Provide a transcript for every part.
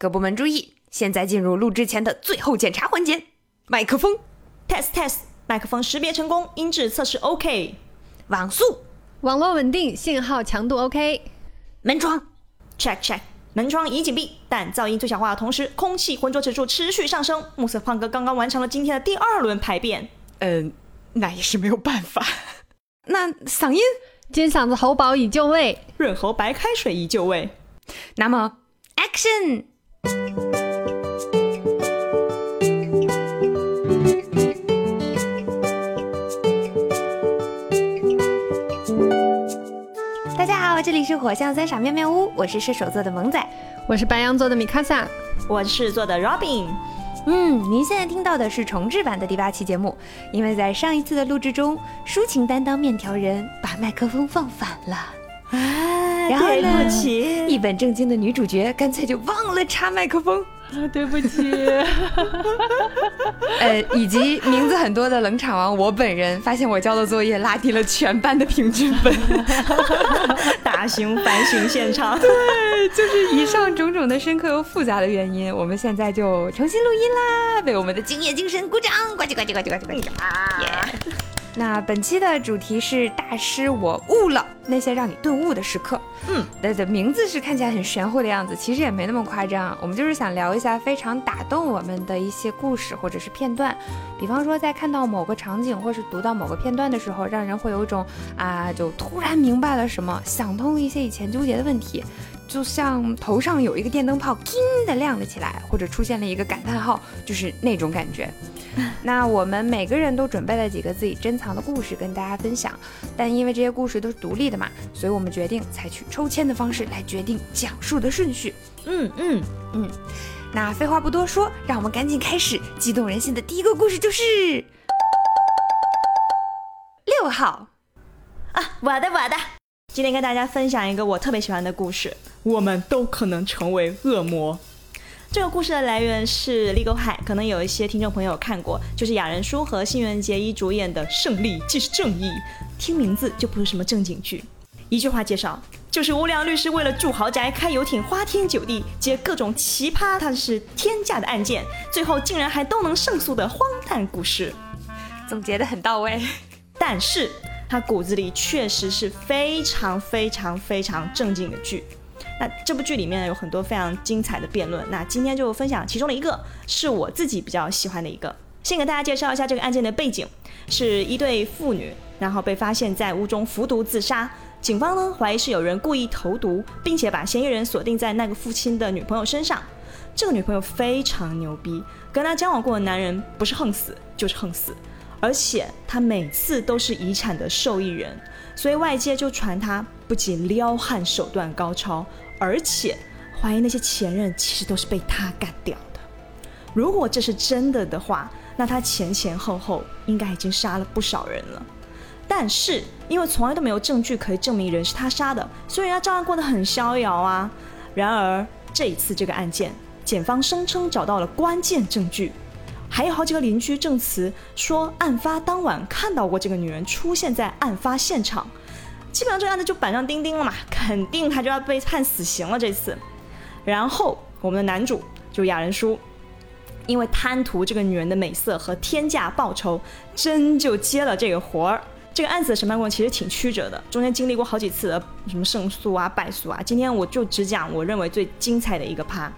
各部门注意，现在进入录制前的最后检查环节。麦克风，test test，麦克风识别成功，音质测试 OK，网速，网络稳定，信号强度 OK，门窗，check check，门窗已紧闭，但噪音最小化的同时，空气浑浊指数持续上升。目测胖哥刚刚完成了今天的第二轮排便，嗯，那也是没有办法。那嗓音，尖嗓子喉宝已就位，润喉白开水已就位。那么，action。大家好，这里是火象三傻妙妙屋，我是射手座的萌仔，我是白羊座的米卡萨，我是狮子座的 Robin。嗯，您现在听到的是重制版的第八期节目，因为在上一次的录制中，抒情担当面条人把麦克风放反了，啊，然后呢，起，一本正经的女主角干脆就忘了插麦克风。啊对不起，呃，以及名字很多的冷场王，我本人发现我交的作业拉低了全班的平均分，大型反省现场。对，就是以上种种的深刻又复杂的原因，我们现在就重新录音啦，为我们的敬业精神鼓掌，呱唧呱唧呱唧呱唧呱唧啊！那本期的主题是大师，我悟了那些让你顿悟的时刻。嗯，的的名字是看起来很玄乎的样子，其实也没那么夸张。我们就是想聊一下非常打动我们的一些故事或者是片段，比方说在看到某个场景或是读到某个片段的时候，让人会有一种啊，就突然明白了什么，想通了一些以前纠结的问题。就像头上有一个电灯泡，叮的亮了起来，或者出现了一个感叹号，就是那种感觉。那我们每个人都准备了几个自己珍藏的故事跟大家分享，但因为这些故事都是独立的嘛，所以我们决定采取抽签的方式来决定讲述的顺序。嗯嗯嗯。那废话不多说，让我们赶紧开始激动人心的第一个故事，就是六号啊，我的我的。今天跟大家分享一个我特别喜欢的故事。我们都可能成为恶魔。这个故事的来源是《Legal High》，可能有一些听众朋友看过，就是雅人书和新垣结衣主演的《胜利即是正义》。听名字就不是什么正经剧。一句话介绍，就是无良律师为了住豪宅、开游艇、花天酒地、接各种奇葩，他是天价的案件，最后竟然还都能胜诉的荒诞故事。总结的很到位，但是他骨子里确实是非常非常非常正经的剧。那这部剧里面有很多非常精彩的辩论，那今天就分享其中的一个，是我自己比较喜欢的一个。先给大家介绍一下这个案件的背景，是一对父女，然后被发现在屋中服毒自杀，警方呢怀疑是有人故意投毒，并且把嫌疑人锁定在那个父亲的女朋友身上。这个女朋友非常牛逼，跟他交往过的男人不是横死就是横死，而且他每次都是遗产的受益人，所以外界就传他不仅撩汉手段高超。而且怀疑那些前任其实都是被他干掉的。如果这是真的的话，那他前前后后应该已经杀了不少人了。但是因为从来都没有证据可以证明人是他杀的，所以他照样过得很逍遥啊。然而这一次这个案件，检方声称找到了关键证据，还有好几个邻居证词说案发当晚看到过这个女人出现在案发现场。基本上这个案子就板上钉钉了嘛，肯定他就要被判死刑了这次。然后我们的男主就雅人叔，因为贪图这个女人的美色和天价报酬，真就接了这个活儿。这个案子的审判过程其实挺曲折的，中间经历过好几次的什么胜诉啊、败诉啊。今天我就只讲我认为最精彩的一个趴。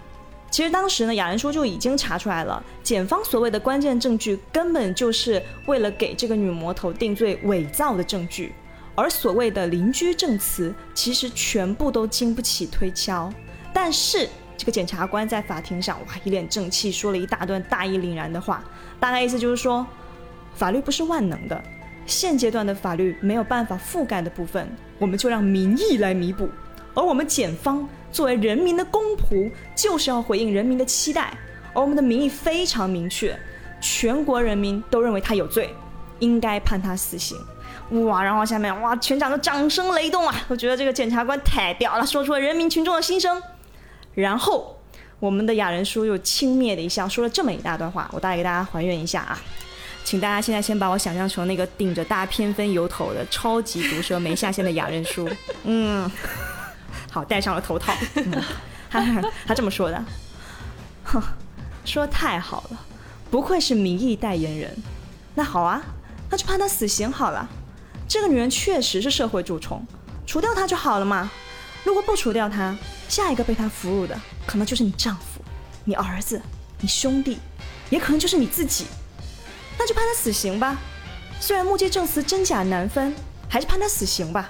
其实当时呢，雅人叔就已经查出来了，检方所谓的关键证据根本就是为了给这个女魔头定罪伪造的证据。而所谓的邻居证词，其实全部都经不起推敲。但是这个检察官在法庭上，哇，一脸正气，说了一大段大义凛然的话，大概意思就是说，法律不是万能的，现阶段的法律没有办法覆盖的部分，我们就让民意来弥补。而我们检方作为人民的公仆，就是要回应人民的期待。而我们的民意非常明确，全国人民都认为他有罪，应该判他死刑。哇，然后下面哇，全场都掌声雷动啊！我觉得这个检察官太屌了，说出了人民群众的心声。然后我们的雅人叔又轻蔑的一笑，说了这么一大段话，我大概给大家还原一下啊，请大家现在先把我想象成那个顶着大偏分油头的超级毒舌没下限的雅人叔。嗯，好，戴上了头套。他他这么说的：哼，说太好了，不愧是民意代言人。那好啊，那就判她死刑好了。这个女人确实是社会蛀虫，除掉她就好了嘛。如果不除掉她，下一个被她俘虏的可能就是你丈夫、你儿子、你兄弟，也可能就是你自己。那就判她死刑吧。虽然目击证词真假难分，还是判她死刑吧。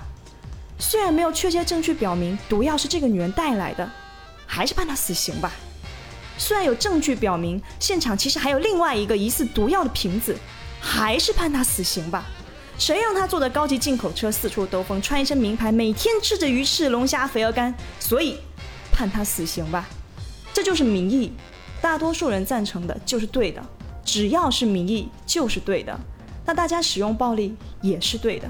虽然没有确切证据表明毒药是这个女人带来的，还是判她死刑吧。虽然有证据表明现场其实还有另外一个疑似毒药的瓶子，还是判她死刑吧。谁让她坐着高级进口车四处兜风，穿一身名牌，每天吃着鱼翅、龙虾、肥鹅肝，所以判她死刑吧。这就是民意，大多数人赞成的就是对的，只要是民意就是对的。那大家使用暴力也是对的。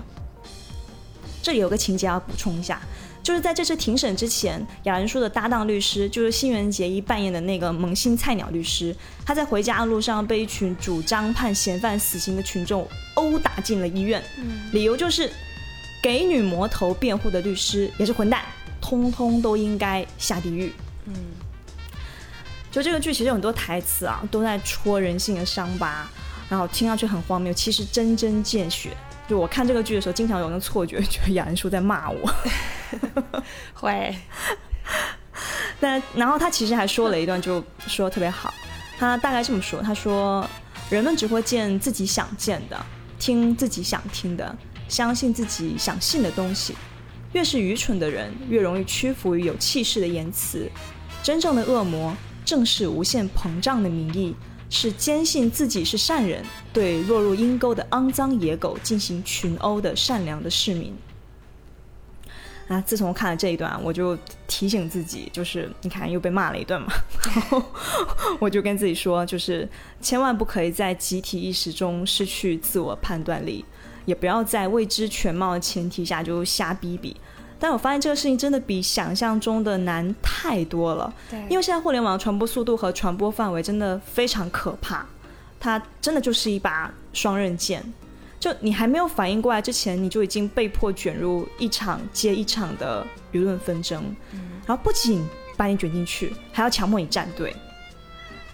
这里有个情节要补充一下，就是在这次庭审之前，雅人叔的搭档律师就是新垣结衣扮演的那个萌新菜鸟律师，他在回家的路上被一群主张判嫌犯死刑的群众殴打进了医院，理由就是给女魔头辩护的律师也是混蛋，通通都应该下地狱。嗯，就这个剧其实很多台词啊，都在戳人性的伤疤，然后听上去很荒谬，其实针针见血。就我看这个剧的时候，经常有那错觉，觉得雅人叔在骂我。会，但然后他其实还说了一段，就说得特别好。他大概这么说：他说，人们只会见自己想见的，听自己想听的，相信自己想信的东西。越是愚蠢的人，越容易屈服于有气势的言辞。真正的恶魔，正是无限膨胀的民意。是坚信自己是善人，对落入阴沟的肮脏野狗进行群殴的善良的市民。啊！自从看了这一段，我就提醒自己，就是你看又被骂了一顿嘛，然 后我就跟自己说，就是千万不可以在集体意识中失去自我判断力，也不要在未知全貌的前提下就瞎逼逼。但我发现这个事情真的比想象中的难太多了。对，因为现在互联网传播速度和传播范围真的非常可怕，它真的就是一把双刃剑。就你还没有反应过来之前，你就已经被迫卷入一场接一场的舆论纷争，然后不仅把你卷进去，还要强迫你站队。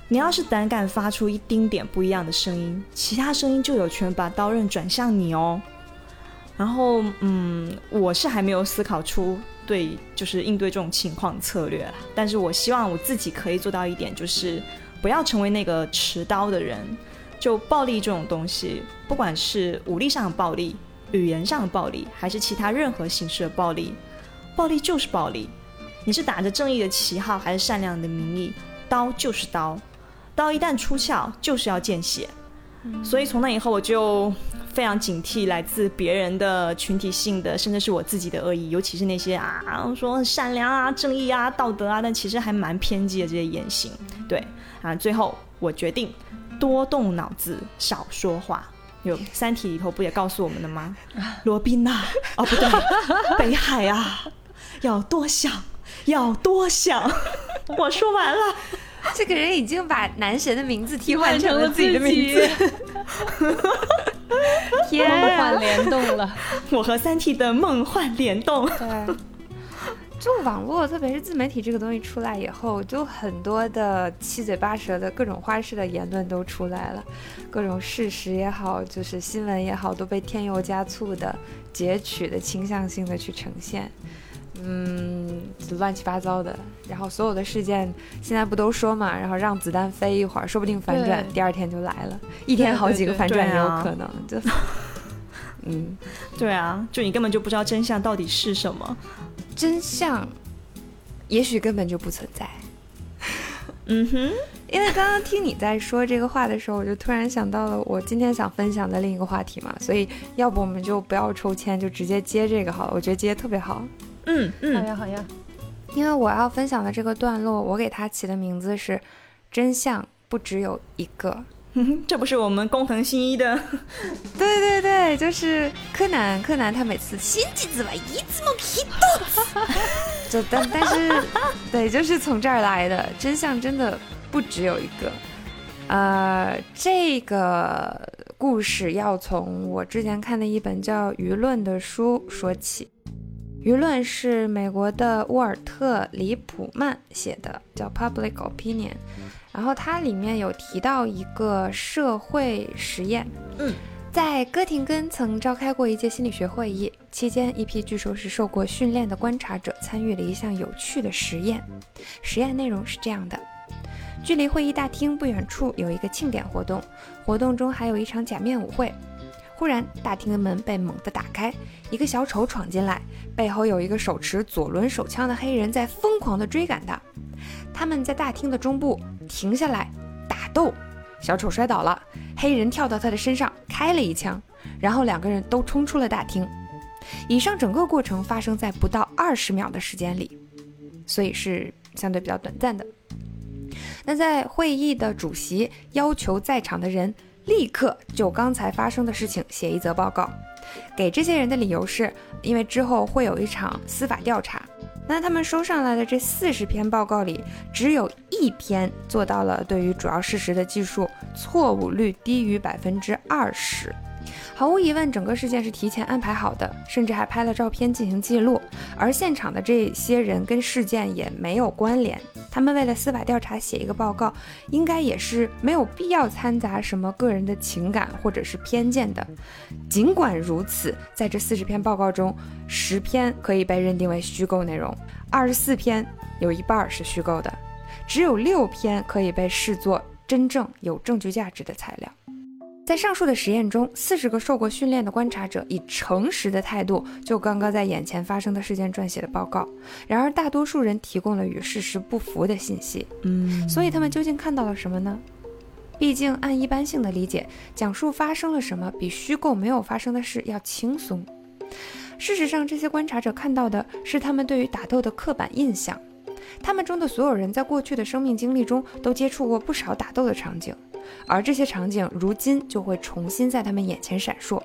你要是胆敢发出一丁点不一样的声音，其他声音就有权把刀刃转向你哦。然后，嗯，我是还没有思考出对，就是应对这种情况策略。但是我希望我自己可以做到一点，就是不要成为那个持刀的人。就暴力这种东西，不管是武力上的暴力、语言上的暴力，还是其他任何形式的暴力，暴力就是暴力。你是打着正义的旗号，还是善良的名义，刀就是刀，刀一旦出鞘，就是要见血。所以从那以后，我就非常警惕来自别人的群体性的，甚至是我自己的恶意，尤其是那些啊说善良啊、正义啊、道德啊，但其实还蛮偏激的这些言行。对啊，最后我决定多动脑子，少说话。有《三体》里头不也告诉我们的吗？罗宾呐，哦不对，北海啊，要多想，要多想。我说完了。这个人已经把男神的名字替换成了自己的名字，天，梦幻联动了。我和三 T 的梦幻联动。对，就网络，特别是自媒体这个东西出来以后，就很多的七嘴八舌的各种花式的言论都出来了，各种事实也好，就是新闻也好，都被添油加醋的截取的倾向性的去呈现。嗯，乱七八糟的，然后所有的事件现在不都说嘛，然后让子弹飞一会儿，说不定反转第二天就来了，一天好几个反转也有可能。就，嗯，对啊，就你根本就不知道真相到底是什么，真相也许根本就不存在。嗯哼，因为刚刚听你在说这个话的时候，我就突然想到了我今天想分享的另一个话题嘛，所以要不我们就不要抽签，就直接接这个好了，我觉得接特别好。嗯嗯，好呀好呀，因为我要分享的这个段落，我给它起的名字是“真相不只有一个”。这不是我们工藤新一的？对对对，就是柯南。柯南他每次心机子吧，一字么皮豆，就但但是，对，就是从这儿来的。真相真的不只有一个。呃，这个故事要从我之前看的一本叫《舆论》的书说起。舆论是美国的沃尔特·里普曼写的，叫《Public Opinion》，然后它里面有提到一个社会实验。嗯，在哥廷根曾召开过一届心理学会议，期间一批据说是受过训练的观察者参与了一项有趣的实验。实验内容是这样的：距离会议大厅不远处有一个庆典活动，活动中还有一场假面舞会。忽然，大厅的门被猛地打开，一个小丑闯进来，背后有一个手持左轮手枪的黑人在疯狂地追赶他。他们在大厅的中部停下来打斗，小丑摔倒了，黑人跳到他的身上开了一枪，然后两个人都冲出了大厅。以上整个过程发生在不到二十秒的时间里，所以是相对比较短暂的。那在会议的主席要求在场的人。立刻就刚才发生的事情写一则报告，给这些人的理由是，因为之后会有一场司法调查。那他们收上来的这四十篇报告里，只有一篇做到了对于主要事实的记述错误率低于百分之二十。毫无疑问，整个事件是提前安排好的，甚至还拍了照片进行记录。而现场的这些人跟事件也没有关联，他们为了司法调查写一个报告，应该也是没有必要掺杂什么个人的情感或者是偏见的。尽管如此，在这四十篇报告中，十篇可以被认定为虚构内容，二十四篇有一半是虚构的，只有六篇可以被视作真正有证据价值的材料。在上述的实验中，四十个受过训练的观察者以诚实的态度就刚刚在眼前发生的事件撰写的报告。然而，大多数人提供了与事实不符的信息。嗯，所以他们究竟看到了什么呢？毕竟，按一般性的理解，讲述发生了什么比虚构没有发生的事要轻松。事实上，这些观察者看到的是他们对于打斗的刻板印象。他们中的所有人在过去的生命经历中都接触过不少打斗的场景。而这些场景如今就会重新在他们眼前闪烁，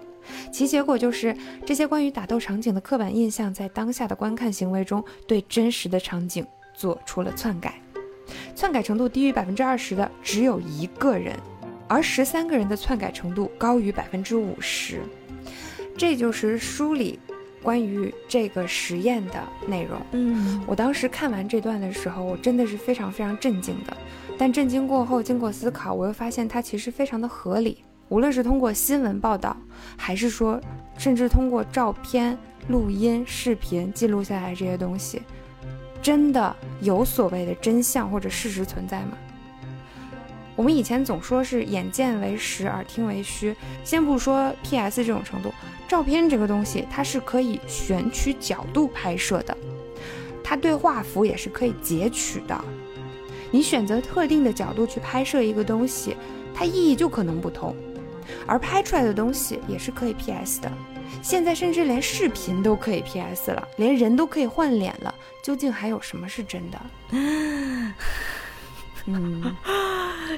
其结果就是这些关于打斗场景的刻板印象在当下的观看行为中对真实的场景做出了篡改。篡改程度低于百分之二十的只有一个人，而十三个人的篡改程度高于百分之五十。这就是书里关于这个实验的内容。嗯，我当时看完这段的时候，我真的是非常非常震惊的。但震惊过后，经过思考，我又发现它其实非常的合理。无论是通过新闻报道，还是说，甚至通过照片、录音、视频记录下来这些东西，真的有所谓的真相或者事实存在吗？我们以前总说是眼见为实，耳听为虚。先不说 P.S. 这种程度，照片这个东西它是可以选取角度拍摄的，它对画幅也是可以截取的。你选择特定的角度去拍摄一个东西，它意义就可能不同，而拍出来的东西也是可以 PS 的。现在甚至连视频都可以 PS 了，连人都可以换脸了，究竟还有什么是真的？嗯，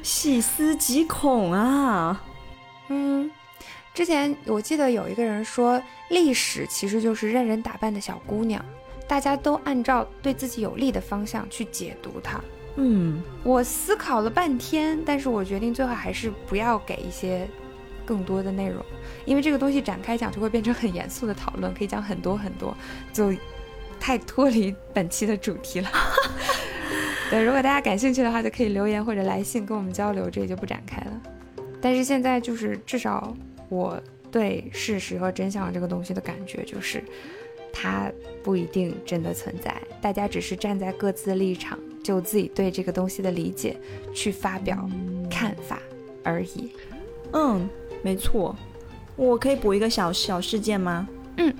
细思极恐啊！嗯，之前我记得有一个人说，历史其实就是任人打扮的小姑娘，大家都按照对自己有利的方向去解读它。嗯，我思考了半天，但是我决定最后还是不要给一些更多的内容，因为这个东西展开讲就会变成很严肃的讨论，可以讲很多很多，就太脱离本期的主题了。对，如果大家感兴趣的话，就可以留言或者来信跟我们交流，这里就不展开了。但是现在就是至少我对事实和真相这个东西的感觉就是，它不一定真的存在，大家只是站在各自的立场。就自己对这个东西的理解去发表看法而已。嗯，没错。我可以补一个小小事件吗？嗯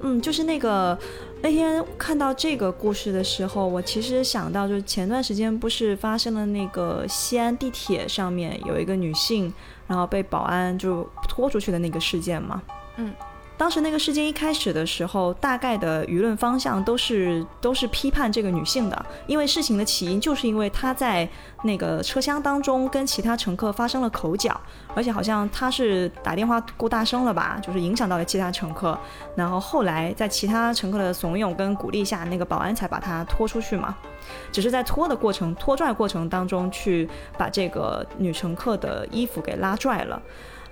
嗯，就是那个那天看到这个故事的时候，我其实想到，就是前段时间不是发生了那个西安地铁上面有一个女性，然后被保安就拖出去的那个事件嘛？嗯。当时那个事件一开始的时候，大概的舆论方向都是都是批判这个女性的，因为事情的起因就是因为她在那个车厢当中跟其他乘客发生了口角，而且好像她是打电话过大声了吧，就是影响到了其他乘客，然后后来在其他乘客的怂恿跟鼓励下，那个保安才把她拖出去嘛，只是在拖的过程拖拽过程当中去把这个女乘客的衣服给拉拽了。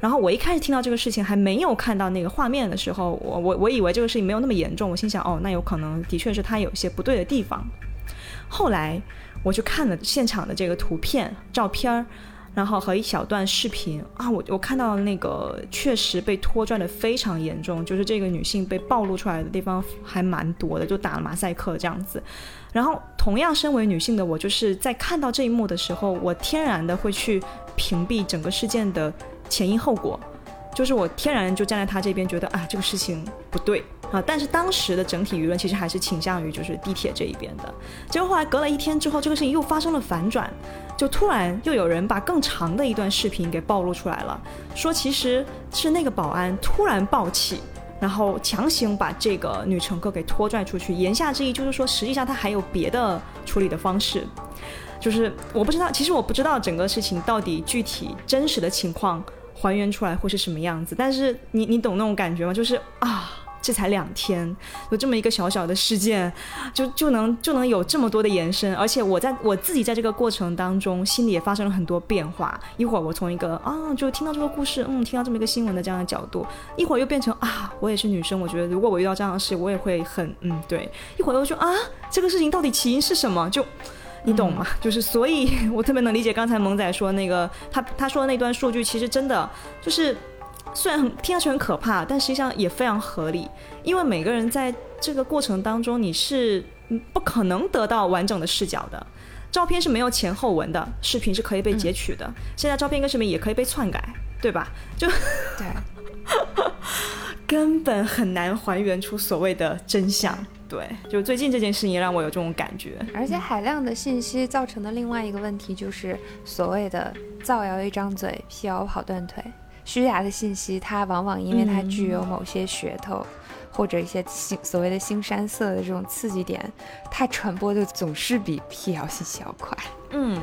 然后我一开始听到这个事情还没有看到那个画面的时候，我我我以为这个事情没有那么严重，我心想哦，那有可能的确是他有一些不对的地方。后来我就看了现场的这个图片、照片儿，然后和一小段视频啊，我我看到那个确实被拖拽的非常严重，就是这个女性被暴露出来的地方还蛮多的，就打了马赛克这样子。然后同样身为女性的我，就是在看到这一幕的时候，我天然的会去屏蔽整个事件的前因后果。就是我天然就站在他这边，觉得啊这个事情不对啊，但是当时的整体舆论其实还是倾向于就是地铁这一边的。结果后来隔了一天之后，这个事情又发生了反转，就突然又有人把更长的一段视频给暴露出来了，说其实是那个保安突然暴起，然后强行把这个女乘客给拖拽出去。言下之意就是说，实际上他还有别的处理的方式，就是我不知道，其实我不知道整个事情到底具体真实的情况。还原出来会是什么样子？但是你你懂那种感觉吗？就是啊，这才两天，有这么一个小小的事件，就就能就能有这么多的延伸。而且我在我自己在这个过程当中，心里也发生了很多变化。一会儿我从一个啊，就听到这个故事，嗯，听到这么一个新闻的这样的角度，一会儿又变成啊，我也是女生，我觉得如果我遇到这样的事，我也会很嗯对。一会儿又说啊，这个事情到底起因是什么？就。你懂吗？就是所以，我特别能理解刚才萌仔说那个他他说的那段数据，其实真的就是虽然很听上去很可怕，但实际上也非常合理。因为每个人在这个过程当中，你是不可能得到完整的视角的。照片是没有前后文的，视频是可以被截取的。现在照片跟视频也可以被篡改，对吧？就 对，根本很难还原出所谓的真相。对，就最近这件事情让我有这种感觉，而且海量的信息造成的另外一个问题就是所谓的造谣一张嘴，辟谣跑断腿。虚假的信息，它往往因为它具有某些噱头，或者一些新所谓的新山色的这种刺激点，它传播的总是比辟谣信息要快。嗯，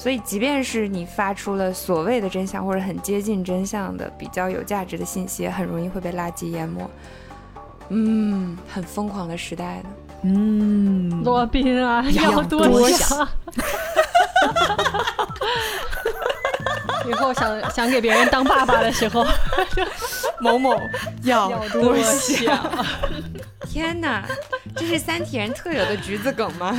所以即便是你发出了所谓的真相或者很接近真相的比较有价值的信息，很容易会被垃圾淹没。嗯，很疯狂的时代呢。嗯，罗宾啊，要多想。以后想想给别人当爸爸的时候，某某 要多想。天哪，这是三体人特有的橘子梗吗？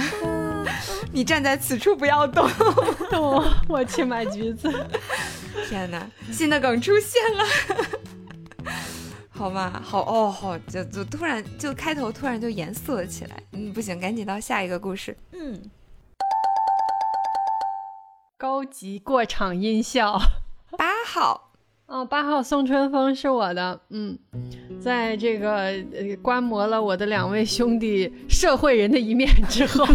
你站在此处不要动，动，我去买橘子。天哪，新的梗出现了。好吧，好哦，好，就就突然就开头突然就严肃了起来。嗯，不行，赶紧到下一个故事。嗯，高级过场音效，八号，哦，八号宋春风是我的。嗯，在这个呃观摩了我的两位兄弟社会人的一面之后，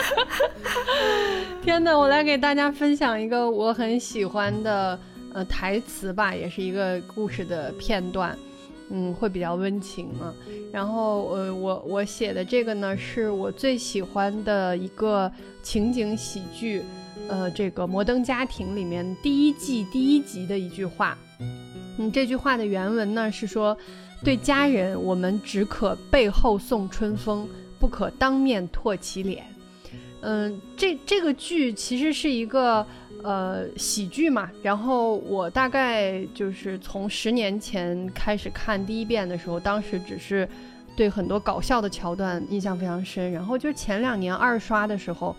天哪，我来给大家分享一个我很喜欢的。呃，台词吧，也是一个故事的片段，嗯，会比较温情嘛。然后，呃，我我写的这个呢，是我最喜欢的一个情景喜剧，呃，这个《摩登家庭》里面第一季第一集的一句话。嗯，这句话的原文呢是说：“对家人，我们只可背后送春风，不可当面唾其脸。”嗯，这这个剧其实是一个。呃，喜剧嘛，然后我大概就是从十年前开始看第一遍的时候，当时只是对很多搞笑的桥段印象非常深，然后就前两年二刷的时候，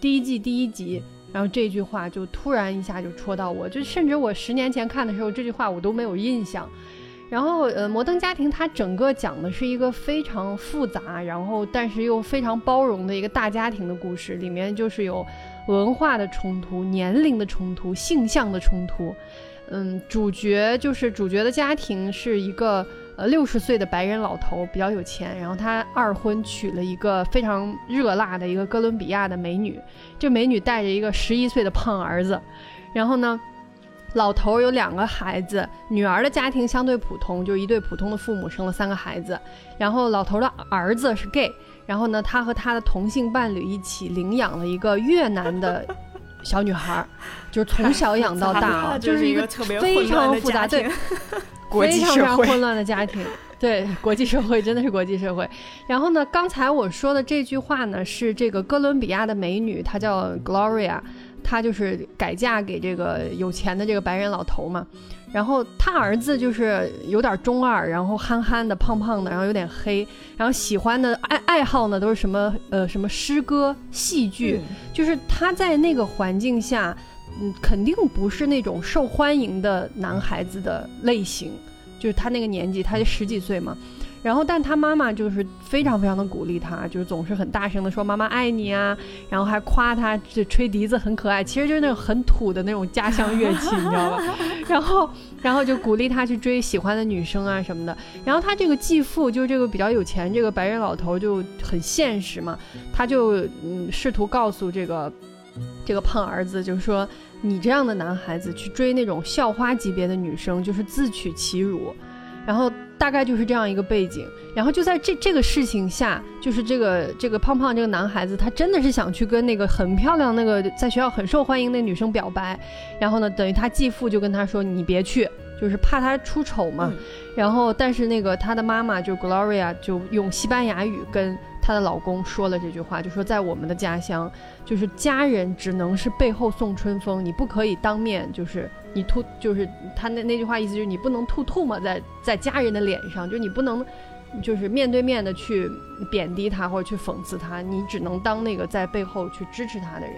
第一季第一集，然后这句话就突然一下就戳到我，就甚至我十年前看的时候，这句话我都没有印象。然后，呃，摩登家庭它整个讲的是一个非常复杂，然后但是又非常包容的一个大家庭的故事，里面就是有。文化的冲突、年龄的冲突、性向的冲突，嗯，主角就是主角的家庭是一个呃六十岁的白人老头，比较有钱，然后他二婚娶了一个非常热辣的一个哥伦比亚的美女，这美女带着一个十一岁的胖儿子，然后呢，老头有两个孩子，女儿的家庭相对普通，就一对普通的父母生了三个孩子，然后老头的儿子是 gay。然后呢，他和他的同性伴侣一起领养了一个越南的小女孩，就是从小养到大啊，就是一个 非常复杂、对，非常非常混乱的家庭。对，国际社会真的是国际社会。然后呢，刚才我说的这句话呢，是这个哥伦比亚的美女，她叫 Gloria，她就是改嫁给这个有钱的这个白人老头嘛。然后他儿子就是有点中二，然后憨憨的、胖胖的，然后有点黑，然后喜欢的爱爱好呢都是什么呃什么诗歌、戏剧，就是他在那个环境下，嗯，肯定不是那种受欢迎的男孩子的类型，就是他那个年纪，他就十几岁嘛。然后，但他妈妈就是非常非常的鼓励他，就是总是很大声的说“妈妈爱你啊”，然后还夸他这吹笛子很可爱，其实就是那种很土的那种家乡乐器，你知道吧？然后，然后就鼓励他去追喜欢的女生啊什么的。然后他这个继父就是这个比较有钱这个白人老头就很现实嘛，他就嗯试图告诉这个这个胖儿子，就是说你这样的男孩子去追那种校花级别的女生，就是自取其辱。然后。大概就是这样一个背景，然后就在这这个事情下，就是这个这个胖胖这个男孩子，他真的是想去跟那个很漂亮那个在学校很受欢迎那女生表白，然后呢，等于他继父就跟他说你别去，就是怕他出丑嘛。然后但是那个他的妈妈就 Gloria 就用西班牙语跟。她的老公说了这句话，就说在我们的家乡，就是家人只能是背后送春风，你不可以当面，就是你吐，就是他那那句话意思就是你不能吐吐沫在在家人的脸上，就你不能，就是面对面的去贬低他或者去讽刺他，你只能当那个在背后去支持他的人。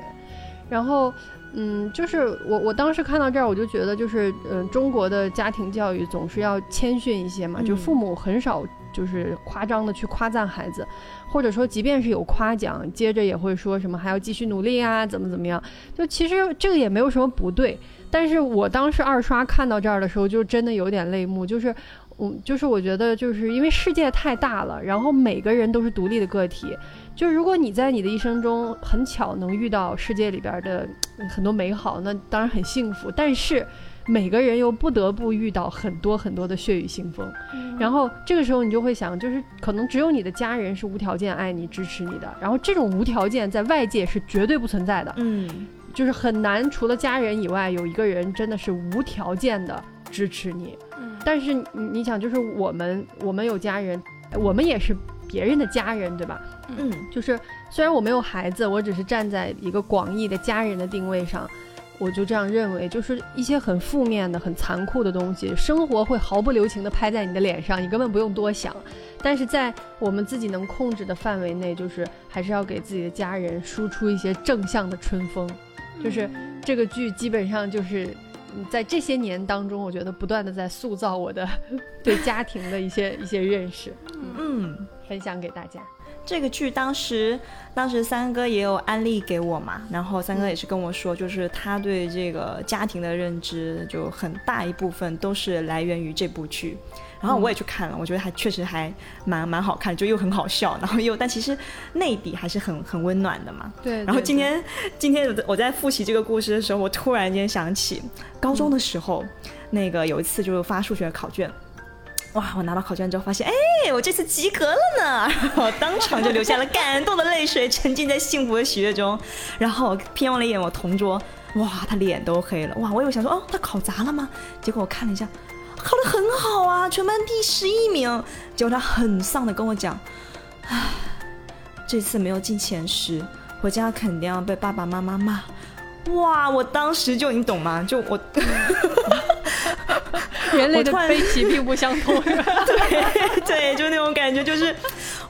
然后，嗯，就是我我当时看到这儿，我就觉得就是，嗯，中国的家庭教育总是要谦逊一些嘛，就父母很少。就是夸张的去夸赞孩子，或者说即便是有夸奖，接着也会说什么还要继续努力啊，怎么怎么样？就其实这个也没有什么不对。但是我当时二刷看到这儿的时候，就真的有点泪目。就是，嗯，就是我觉得就是因为世界太大了，然后每个人都是独立的个体。就是如果你在你的一生中很巧能遇到世界里边的很多美好，那当然很幸福。但是。每个人又不得不遇到很多很多的血雨腥风，然后这个时候你就会想，就是可能只有你的家人是无条件爱你、支持你的，然后这种无条件在外界是绝对不存在的，嗯，就是很难除了家人以外有一个人真的是无条件的支持你。但是你想，就是我们我们有家人，我们也是别人的家人，对吧？嗯，就是虽然我没有孩子，我只是站在一个广义的家人的定位上。我就这样认为，就是一些很负面的、很残酷的东西，生活会毫不留情地拍在你的脸上，你根本不用多想。但是在我们自己能控制的范围内，就是还是要给自己的家人输出一些正向的春风。就是这个剧基本上就是在这些年当中，我觉得不断的在塑造我的 对家庭的一些一些认识。嗯，分享给大家。这个剧当时，当时三哥也有安利给我嘛，然后三哥也是跟我说，就是他对这个家庭的认知，就很大一部分都是来源于这部剧。然后我也去看了，我觉得还确实还蛮蛮好看，就又很好笑，然后又但其实内底还是很很温暖的嘛。对。然后今天今天我在复习这个故事的时候，我突然间想起高中的时候，那个有一次就是发数学考卷。哇！我拿到考卷之后发现，哎，我这次及格了呢！我当场就流下了感动的泪水，沉浸在幸福的喜悦中。然后瞥望了一眼我同桌，哇，他脸都黑了。哇，我以为想说，哦，他考砸了吗？结果我看了一下，考得很好啊，全班第十一名。结果他很丧的跟我讲，唉，这次没有进前十，回家肯定要被爸爸妈妈骂。哇！我当时就你懂吗？就我。人类的悲喜并不相通，对对，就那种感觉，就是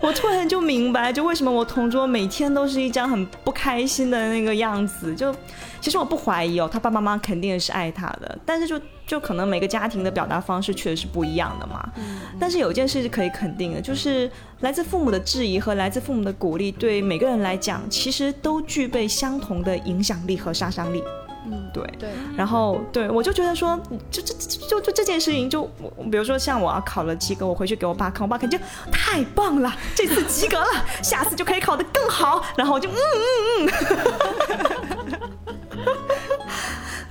我突然就明白，就为什么我同桌每天都是一张很不开心的那个样子。就其实我不怀疑哦，他爸爸妈妈肯定是爱他的，但是就就可能每个家庭的表达方式确实是不一样的嘛。但是有一件事是可以肯定的，就是来自父母的质疑和来自父母的鼓励，对每个人来讲，其实都具备相同的影响力和杀伤力。嗯，对对，然后对我就觉得说，就这就就这件事情，就我比如说像我要考了及格，我回去给我爸看，我爸肯定太棒了，这次及格了，下次就可以考得更好。然后我就嗯嗯嗯，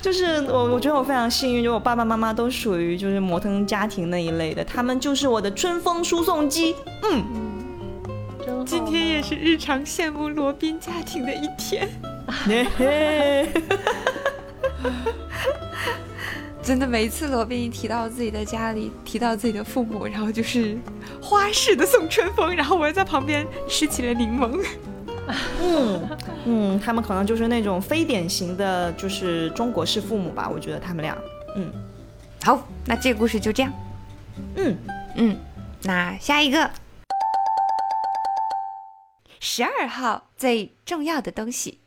就是我我觉得我非常幸运，就我爸爸妈妈都属于就是摩登家庭那一类的，他们就是我的春风输送机。嗯，今天也是日常羡慕罗宾家庭的一天。真的，每次罗宾一提到自己的家里，提到自己的父母，然后就是花式的送春风，然后我又在旁边吃起了柠檬。嗯嗯，他们可能就是那种非典型的，就是中国式父母吧。我觉得他们俩，嗯，好，那这个故事就这样。嗯嗯，那下一个，十二号最重要的东西。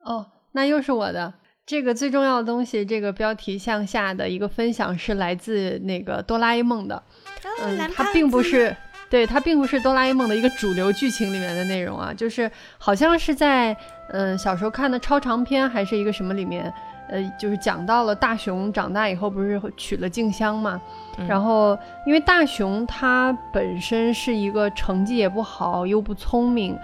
哦，那又是我的。这个最重要的东西，这个标题向下的一个分享是来自那个哆啦 A 梦的，嗯，它并不是，对，它并不是哆啦 A 梦的一个主流剧情里面的内容啊，就是好像是在嗯小时候看的超长篇还是一个什么里面，呃，就是讲到了大雄长大以后不是娶了静香嘛，然后因为大雄他本身是一个成绩也不好又不聪明。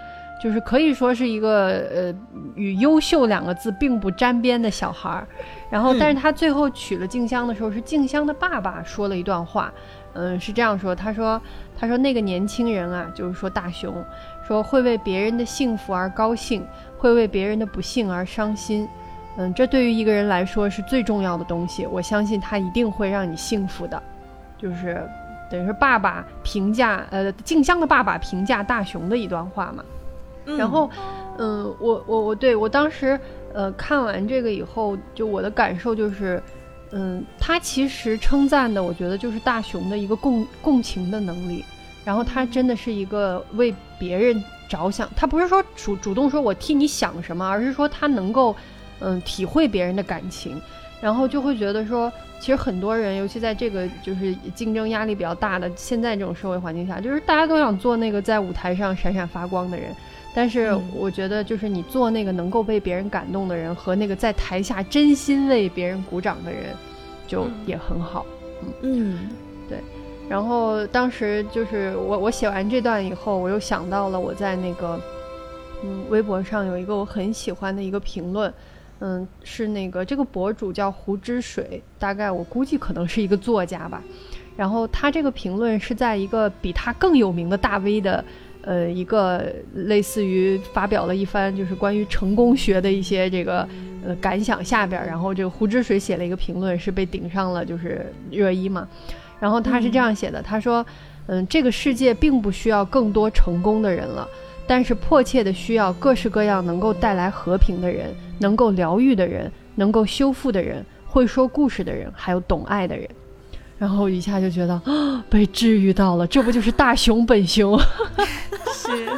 就是可以说是一个呃与优秀两个字并不沾边的小孩儿，然后但是他最后娶了静香的时候，是静香的爸爸说了一段话，嗯，是这样说，他说他说那个年轻人啊，就是说大雄，说会为别人的幸福而高兴，会为别人的不幸而伤心，嗯，这对于一个人来说是最重要的东西，我相信他一定会让你幸福的，就是等于是爸爸评价呃静香的爸爸评价大雄的一段话嘛。然后，嗯，我我我对我当时，呃，看完这个以后，就我的感受就是，嗯，他其实称赞的，我觉得就是大雄的一个共共情的能力。然后他真的是一个为别人着想，他不是说主主动说我替你想什么，而是说他能够，嗯，体会别人的感情，然后就会觉得说，其实很多人，尤其在这个就是竞争压力比较大的现在这种社会环境下，就是大家都想做那个在舞台上闪闪发光的人。但是我觉得，就是你做那个能够被别人感动的人，和那个在台下真心为别人鼓掌的人，就也很好。嗯，对。然后当时就是我我写完这段以后，我又想到了我在那个嗯微博上有一个我很喜欢的一个评论，嗯，是那个这个博主叫胡之水，大概我估计可能是一个作家吧。然后他这个评论是在一个比他更有名的大 V 的。呃，一个类似于发表了一番就是关于成功学的一些这个呃感想下边，然后这个胡之水写了一个评论，是被顶上了就是热一嘛。然后他是这样写的，他说：“嗯，这个世界并不需要更多成功的人了，但是迫切的需要各式各样能够带来和平的人，能够疗愈的人，能够修复的人，会说故事的人，还有懂爱的人。”然后一下就觉得啊，被治愈到了，这不就是大熊本熊？是，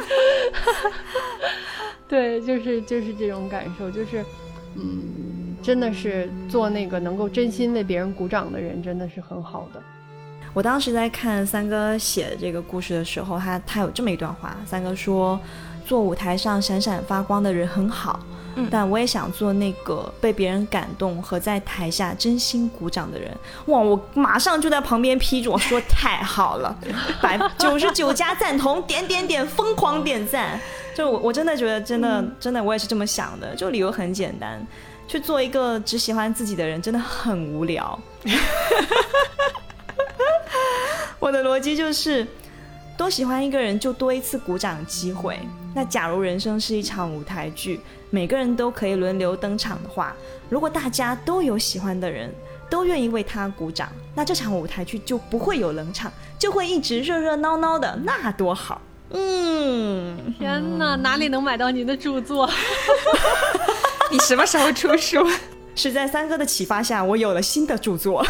对，就是就是这种感受，就是嗯，真的是做那个能够真心为别人鼓掌的人，真的是很好的。我当时在看三哥写这个故事的时候，他他有这么一段话，三哥说，做舞台上闪闪发光的人很好。但我也想做那个被别人感动和在台下真心鼓掌的人。哇！我马上就在旁边批准说太好了，百九十九加赞同，点点点疯狂点赞。就我我真的觉得真的真的我也是这么想的。就理由很简单，去做一个只喜欢自己的人真的很无聊。我的逻辑就是。多喜欢一个人，就多一次鼓掌机会。那假如人生是一场舞台剧，每个人都可以轮流登场的话，如果大家都有喜欢的人，都愿意为他鼓掌，那这场舞台剧就不会有冷场，就会一直热热闹闹的，那多好！嗯，天哪，哪里能买到您的著作？你什么时候出书？是在三哥的启发下，我有了新的著作。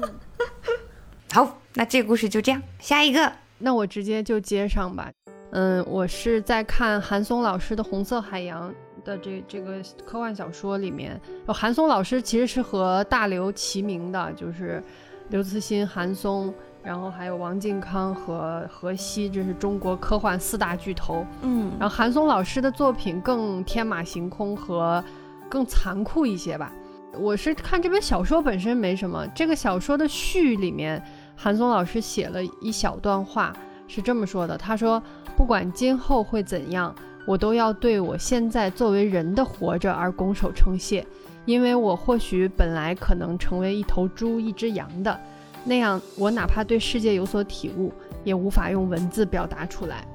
好。那这个故事就这样，下一个，那我直接就接上吧。嗯，我是在看韩松老师的《红色海洋》的这这个科幻小说里面，韩松老师其实是和大刘齐名的，就是刘慈欣、韩松，然后还有王靖康和何西，这是中国科幻四大巨头。嗯，然后韩松老师的作品更天马行空和更残酷一些吧。我是看这本小说本身没什么，这个小说的序里面。韩松老师写了一小段话，是这么说的：“他说，不管今后会怎样，我都要对我现在作为人的活着而拱手称谢，因为我或许本来可能成为一头猪、一只羊的，那样我哪怕对世界有所体悟，也无法用文字表达出来。”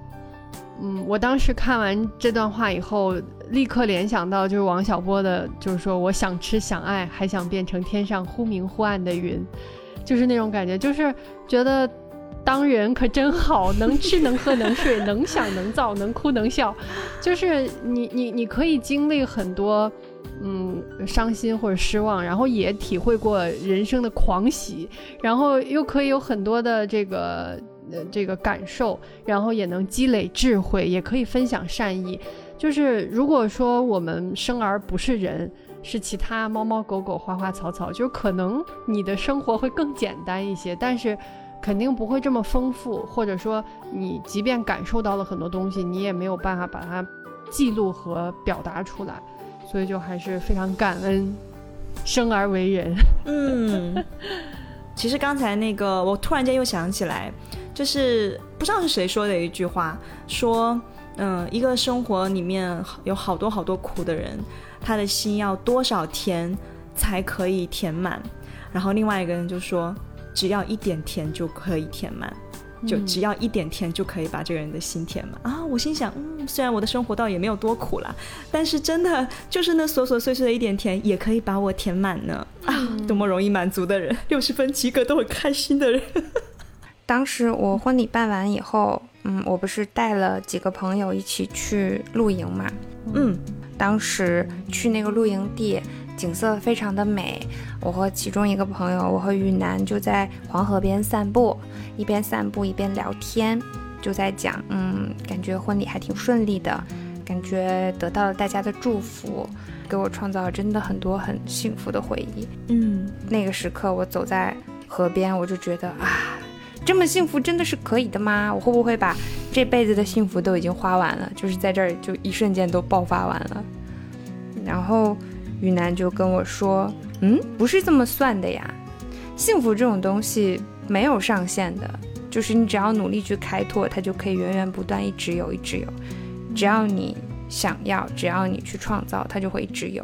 嗯，我当时看完这段话以后，立刻联想到就是王小波的，就是说我想吃想爱，还想变成天上忽明忽暗的云，就是那种感觉，就是觉得当人可真好，能吃能喝能睡，能想能造，能哭能笑，就是你你你可以经历很多。嗯，伤心或者失望，然后也体会过人生的狂喜，然后又可以有很多的这个呃这个感受，然后也能积累智慧，也可以分享善意。就是如果说我们生而不是人，是其他猫猫狗狗花花草草，就可能你的生活会更简单一些，但是肯定不会这么丰富，或者说你即便感受到了很多东西，你也没有办法把它记录和表达出来。所以就还是非常感恩生而为人。嗯，其实刚才那个，我突然间又想起来，就是不知道是谁说的一句话，说，嗯，一个生活里面有好多好多苦的人，他的心要多少甜才可以填满？然后另外一个人就说，只要一点甜就可以填满。就只要一点甜就可以把这个人的心填满啊！我心想，嗯，虽然我的生活倒也没有多苦啦，但是真的就是那琐琐碎碎的一点甜也可以把我填满呢啊！多么容易满足的人，六十分及格都很开心的人。当时我婚礼办完以后，嗯，我不是带了几个朋友一起去露营嘛，嗯，当时去那个露营地。景色非常的美，我和其中一个朋友，我和雨楠就在黄河边散步，一边散步一边聊天，就在讲，嗯，感觉婚礼还挺顺利的，感觉得到了大家的祝福，给我创造了真的很多很幸福的回忆。嗯，那个时刻我走在河边，我就觉得啊，这么幸福真的是可以的吗？我会不会把这辈子的幸福都已经花完了？就是在这儿就一瞬间都爆发完了，然后。雨楠就跟我说：“嗯，不是这么算的呀，幸福这种东西没有上限的，就是你只要努力去开拓，它就可以源源不断，一直有，一直有。只要你想要，只要你去创造，它就会一直有；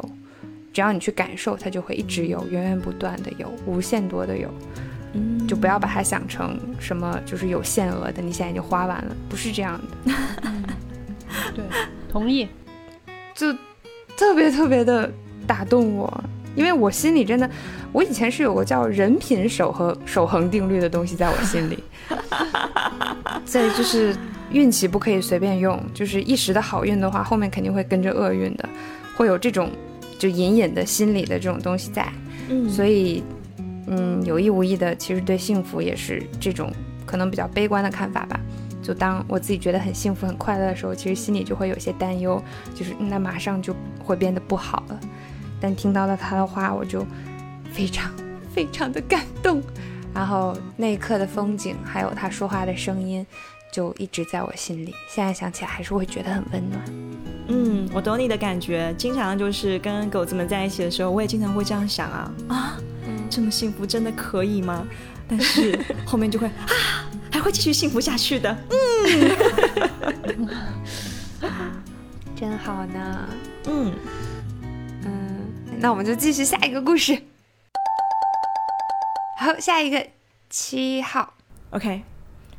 只要你去感受，它就会一直有，源源不断的有，无限多的有。嗯，就不要把它想成什么就是有限额的，你现在已经花完了，不是这样的。对，同意。就特别特别的。”打动我，因为我心里真的，我以前是有个叫人品守恒守恒定律的东西在我心里，所以就是运气不可以随便用，就是一时的好运的话，后面肯定会跟着厄运的，会有这种就隐隐的心理的这种东西在，嗯，所以嗯有意无意的，其实对幸福也是这种可能比较悲观的看法吧。就当我自己觉得很幸福很快乐的时候，其实心里就会有些担忧，就是那马上就会变得不好了。但听到了他的话，我就非常非常的感动，然后那一刻的风景，还有他说话的声音，就一直在我心里。现在想起来，还是会觉得很温暖。嗯，我懂你的感觉。经常就是跟狗子们在一起的时候，我也经常会这样想啊啊，这么幸福真的可以吗？但是后面就会啊，还会继续幸福下去的。嗯，真好呢。嗯。那我们就继续下一个故事。好，下一个七号，OK，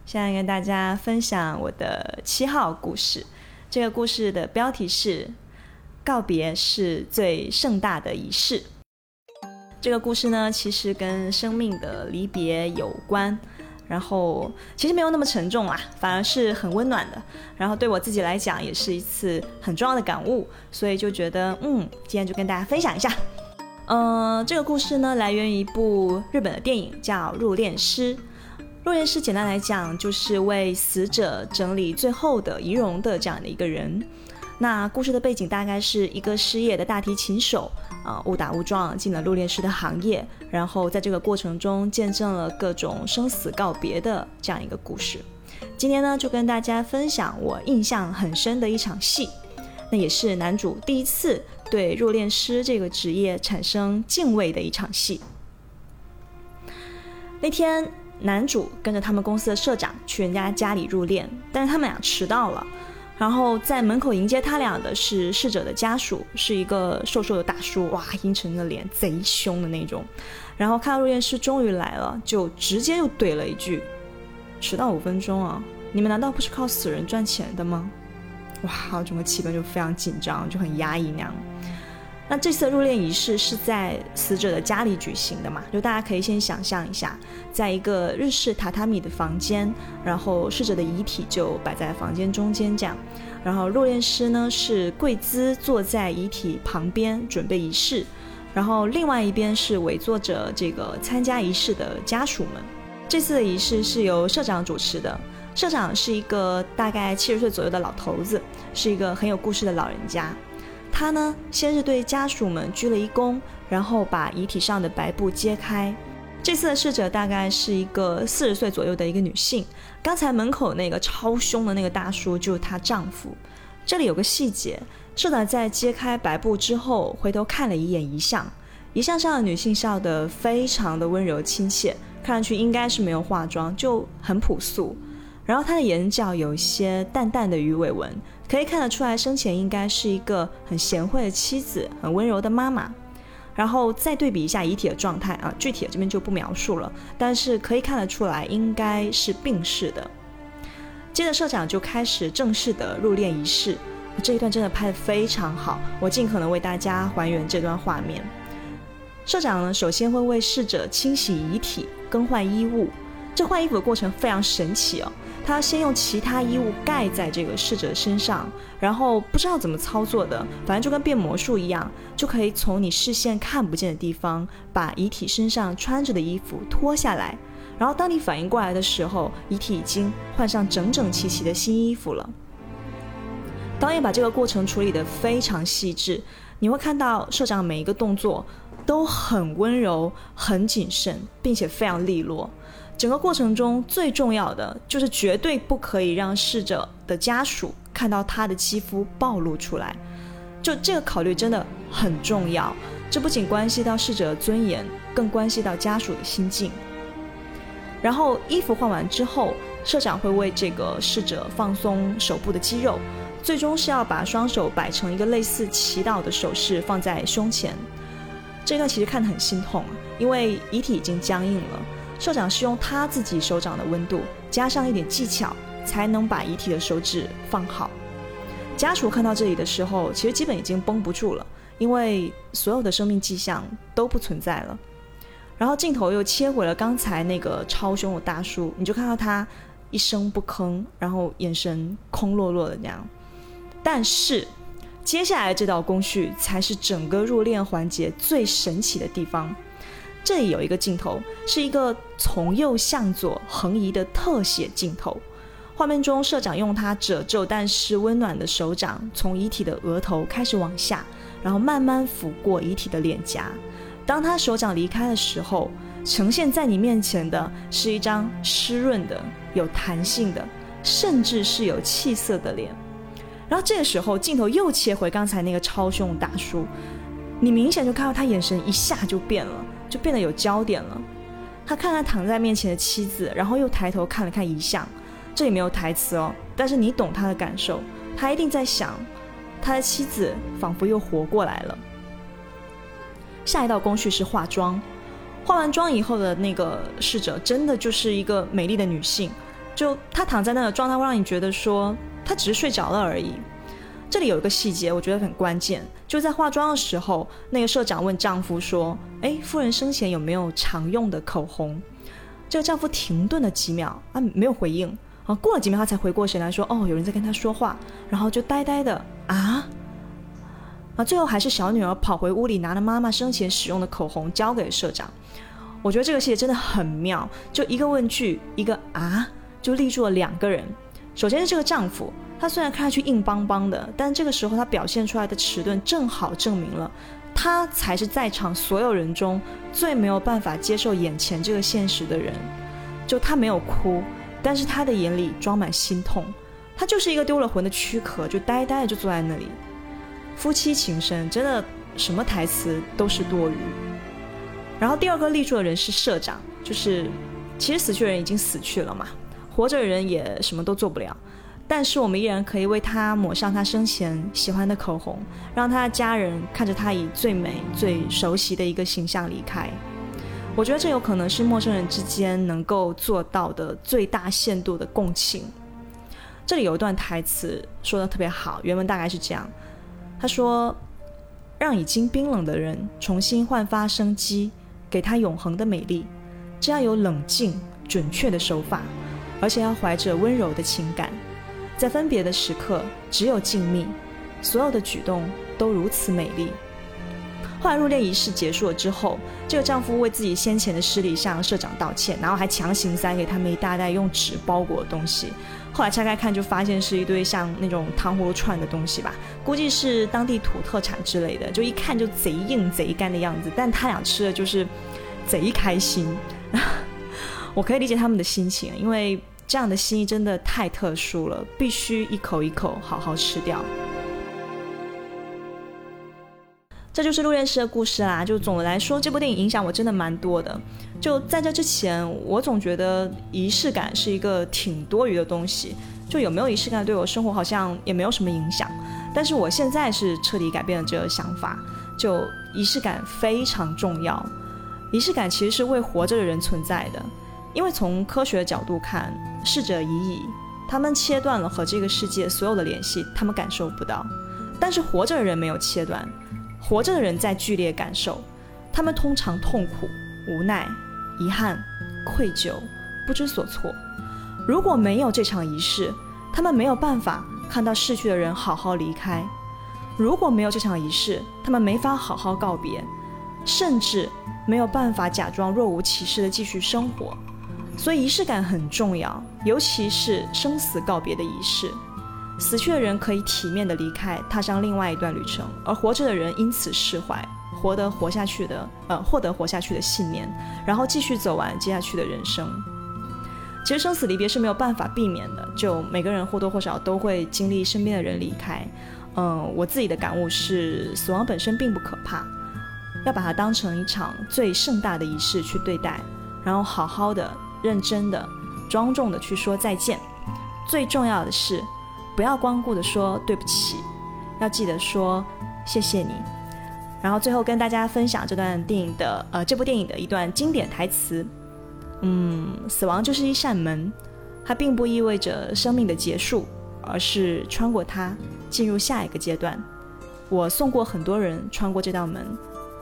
现在跟大家分享我的七号故事。这个故事的标题是“告别是最盛大的仪式”。这个故事呢，其实跟生命的离别有关。然后其实没有那么沉重啦，反而是很温暖的。然后对我自己来讲，也是一次很重要的感悟，所以就觉得，嗯，今天就跟大家分享一下。嗯，这个故事呢，来源于一部日本的电影，叫《入殓师》。入殓师简单来讲，就是为死者整理最后的仪容的这样的一个人。那故事的背景大概是一个失业的大提琴手，啊，误打误撞进了入殓师的行业，然后在这个过程中见证了各种生死告别的这样一个故事。今天呢，就跟大家分享我印象很深的一场戏，那也是男主第一次对入殓师这个职业产生敬畏的一场戏。那天，男主跟着他们公司的社长去人家家里入殓，但是他们俩迟到了。然后在门口迎接他俩的是逝者的家属，是一个瘦瘦的大叔，哇，阴沉的脸，贼凶的那种。然后看到入殓师终于来了，就直接又怼了一句：“迟到五分钟啊，你们难道不是靠死人赚钱的吗？”哇，整个气氛就非常紧张，就很压抑那样。那这次入殓仪式是在死者的家里举行的嘛？就大家可以先想象一下，在一个日式榻榻米的房间，然后逝者的遗体就摆在房间中间这样，然后入殓师呢是跪姿坐在遗体旁边准备仪式，然后另外一边是围坐着这个参加仪式的家属们。这次的仪式是由社长主持的，社长是一个大概七十岁左右的老头子，是一个很有故事的老人家。他呢，先是对家属们鞠了一躬，然后把遗体上的白布揭开。这次的逝者大概是一个四十岁左右的一个女性。刚才门口那个超凶的那个大叔就是她丈夫。这里有个细节，社长在揭开白布之后，回头看了一眼遗像，遗像上的女性笑得非常的温柔亲切，看上去应该是没有化妆，就很朴素。然后她的眼角有一些淡淡的鱼尾纹。可以看得出来，生前应该是一个很贤惠的妻子，很温柔的妈妈。然后再对比一下遗体的状态啊，具体的这边就不描述了，但是可以看得出来，应该是病逝的。接着社长就开始正式的入殓仪式，这一段真的拍得非常好，我尽可能为大家还原这段画面。社长呢，首先会为逝者清洗遗体、更换衣物，这换衣服的过程非常神奇哦。他先用其他衣物盖在这个逝者身上，然后不知道怎么操作的，反正就跟变魔术一样，就可以从你视线看不见的地方把遗体身上穿着的衣服脱下来。然后当你反应过来的时候，遗体已经换上整整齐齐的新衣服了。导演把这个过程处理得非常细致，你会看到社长每一个动作都很温柔、很谨慎，并且非常利落。整个过程中最重要的就是绝对不可以让逝者的家属看到他的肌肤暴露出来，就这个考虑真的很重要。这不仅关系到逝者的尊严，更关系到家属的心境。然后衣服换完之后，社长会为这个逝者放松手部的肌肉，最终是要把双手摆成一个类似祈祷的手势放在胸前。这段其实看得很心痛，因为遗体已经僵硬了。社长是用他自己手掌的温度，加上一点技巧，才能把遗体的手指放好。家属看到这里的时候，其实基本已经绷不住了，因为所有的生命迹象都不存在了。然后镜头又切回了刚才那个超凶的大叔，你就看到他一声不吭，然后眼神空落落的那样。但是接下来这道工序才是整个入殓环节最神奇的地方。这里有一个镜头，是一个从右向左横移的特写镜头。画面中，社长用他褶皱但是温暖的手掌，从遗体的额头开始往下，然后慢慢抚过遗体的脸颊。当他手掌离开的时候，呈现在你面前的是一张湿润的、有弹性的，甚至是有气色的脸。然后这个时候，镜头又切回刚才那个超凶大叔，你明显就看到他眼神一下就变了。就变得有焦点了。他看看躺在面前的妻子，然后又抬头看了看遗像。这里没有台词哦，但是你懂他的感受。他一定在想，他的妻子仿佛又活过来了。下一道工序是化妆。化完妆以后的那个逝者，真的就是一个美丽的女性。就她躺在那个状态，会让你觉得说，她只是睡着了而已。这里有一个细节，我觉得很关键，就在化妆的时候，那个社长问丈夫说：“哎，夫人生前有没有常用的口红？”这个丈夫停顿了几秒，啊，没有回应。啊，过了几秒，他才回过神来说：“哦，有人在跟他说话。”然后就呆呆的啊，啊，最后还是小女儿跑回屋里，拿了妈妈生前使用的口红交给了社长。我觉得这个细节真的很妙，就一个问句，一个啊，就立住了两个人。首先是这个丈夫。他虽然看上去硬邦邦的，但这个时候他表现出来的迟钝，正好证明了他才是在场所有人中最没有办法接受眼前这个现实的人。就他没有哭，但是他的眼里装满心痛。他就是一个丢了魂的躯壳，就呆呆的就坐在那里。夫妻情深，真的什么台词都是多余。然后第二个立住的人是社长，就是其实死去的人已经死去了嘛，活着的人也什么都做不了。但是我们依然可以为他抹上他生前喜欢的口红，让他的家人看着他以最美、最熟悉的一个形象离开。我觉得这有可能是陌生人之间能够做到的最大限度的共情。这里有一段台词说的特别好，原文大概是这样：他说，让已经冰冷的人重新焕发生机，给他永恒的美丽，这样有冷静准确的手法，而且要怀着温柔的情感，在分别的时刻只有静谧，所有的举动都如此美丽。后来入殓仪式结束了之后，这个丈夫为自己先前的失礼向社长道歉，然后还强行塞给他们一大袋用纸包裹的东西。后来拆开看，就发现是一堆像那种糖葫芦串的东西吧，估计是当地土特产之类的，就一看就贼硬贼干的样子。但他俩吃的就是贼开心，我可以理解他们的心情，因为这样的心意真的太特殊了，必须一口一口好好吃掉。这就是路认识的故事啦。就总的来说，这部电影影响我真的蛮多的。就在这之前，我总觉得仪式感是一个挺多余的东西，就有没有仪式感对我生活好像也没有什么影响。但是我现在是彻底改变了这个想法，就仪式感非常重要。仪式感其实是为活着的人存在的，因为从科学的角度看，逝者已矣，他们切断了和这个世界所有的联系，他们感受不到。但是活着的人没有切断。活着的人在剧烈感受，他们通常痛苦、无奈、遗憾、愧疚、不知所措。如果没有这场仪式，他们没有办法看到逝去的人好好离开；如果没有这场仪式，他们没法好好告别，甚至没有办法假装若无其事的继续生活。所以仪式感很重要，尤其是生死告别的仪式。死去的人可以体面的离开，踏上另外一段旅程，而活着的人因此释怀，活得活下去的，呃，获得活下去的信念，然后继续走完接下去的人生。其实生死离别是没有办法避免的，就每个人或多或少都会经历身边的人离开。嗯，我自己的感悟是，死亡本身并不可怕，要把它当成一场最盛大的仪式去对待，然后好好的、认真的、庄重的去说再见。最重要的是。不要光顾着说对不起，要记得说谢谢你。然后最后跟大家分享这段电影的呃这部电影的一段经典台词。嗯，死亡就是一扇门，它并不意味着生命的结束，而是穿过它进入下一个阶段。我送过很多人穿过这道门，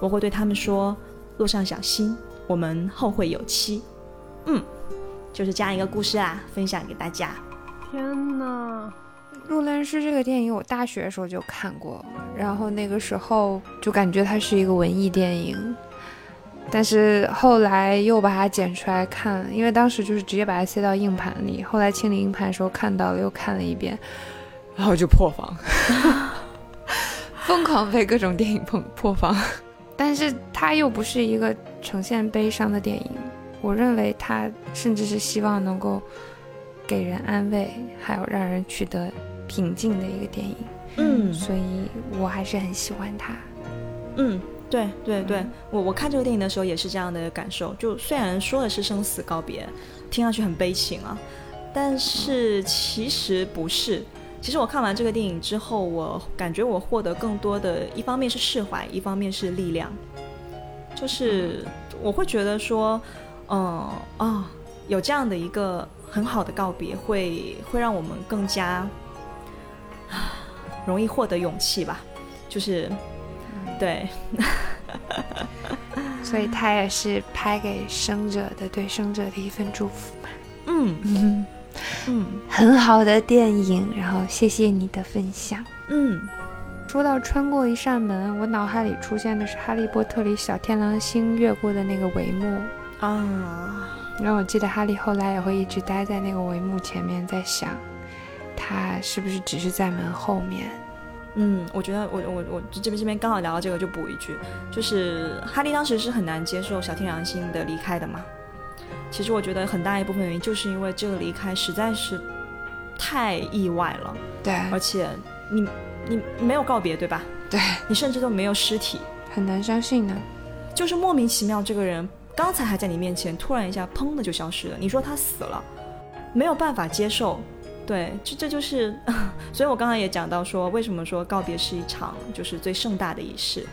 我会对他们说：路上小心，我们后会有期。嗯，就是这样一个故事啊，分享给大家。天哪！《入殓师》这个电影，我大学的时候就看过，然后那个时候就感觉它是一个文艺电影，但是后来又把它剪出来看，因为当时就是直接把它塞到硬盘里，后来清理硬盘的时候看到了，又看了一遍，然后就破防，疯狂被各种电影碰破防，但是它又不是一个呈现悲伤的电影，我认为他甚至是希望能够给人安慰，还有让人取得。平静的一个电影，嗯，所以我还是很喜欢他。嗯，对对对，我我看这个电影的时候也是这样的感受。就虽然说的是生死告别，听上去很悲情啊，但是其实不是。其实我看完这个电影之后，我感觉我获得更多的一方面是释怀，一方面是力量。就是我会觉得说，嗯啊，有这样的一个很好的告别，会会让我们更加。容易获得勇气吧，就是，对，所以他也是拍给生者的，对生者的一份祝福嘛。嗯嗯嗯，很好的电影，然后谢谢你的分享。嗯，说到穿过一扇门，我脑海里出现的是《哈利波特》里小天狼星越过的那个帷幕啊，然后我记得哈利后来也会一直待在那个帷幕前面，在想。他是不是只是在门后面？嗯，我觉得我我我这边这边刚好聊到这个，就补一句，就是哈利当时是很难接受小天狼星的离开的嘛。其实我觉得很大一部分原因就是因为这个离开实在是太意外了。对，而且你你没有告别对吧？对，你甚至都没有尸体，很难相信呢。就是莫名其妙，这个人刚才还在你面前，突然一下砰的就消失了。你说他死了，没有办法接受。对，这这就是，所以我刚才也讲到说，为什么说告别是一场就是最盛大的仪式。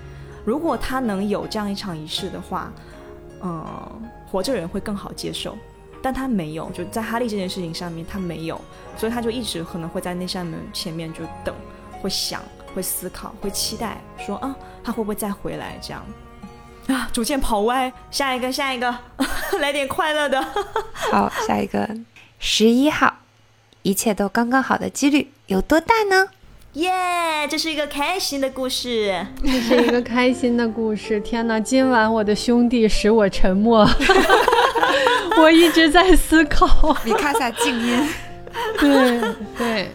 如果他能有这样一场仪式的话，嗯，活着人会更好接受。但他没有，就在哈利这件事情上面他没有，所以他就一直可能会在那扇门前面就等，会想，会思考，会期待，说啊，他会不会再回来？这样啊，逐渐跑歪。下一个，下一个，来点快乐的。好，下一个，十一号，一切都刚刚好的几率有多大呢？耶，这是一个开心的故事，这是一个开心的故事。天哪，今晚我的兄弟使我沉默，我一直在思考。米卡萨静音。对对，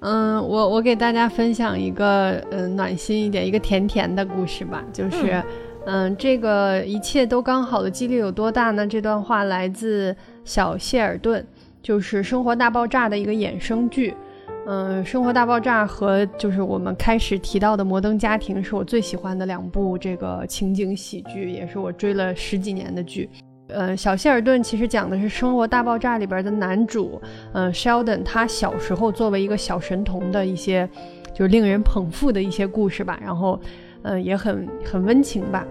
嗯，我我给大家分享一个嗯暖心一点、一个甜甜的故事吧，就是嗯嗯这个一切都刚好的几率有多大呢？这段话来自小谢尔顿，就是《生活大爆炸》的一个衍生剧。嗯，《生活大爆炸》和就是我们开始提到的《摩登家庭》是我最喜欢的两部这个情景喜剧，也是我追了十几年的剧。呃，小谢尔顿其实讲的是《生活大爆炸》里边的男主，嗯，Sheldon，他小时候作为一个小神童的一些，就是令人捧腹的一些故事吧。然后，呃，也很很温情吧。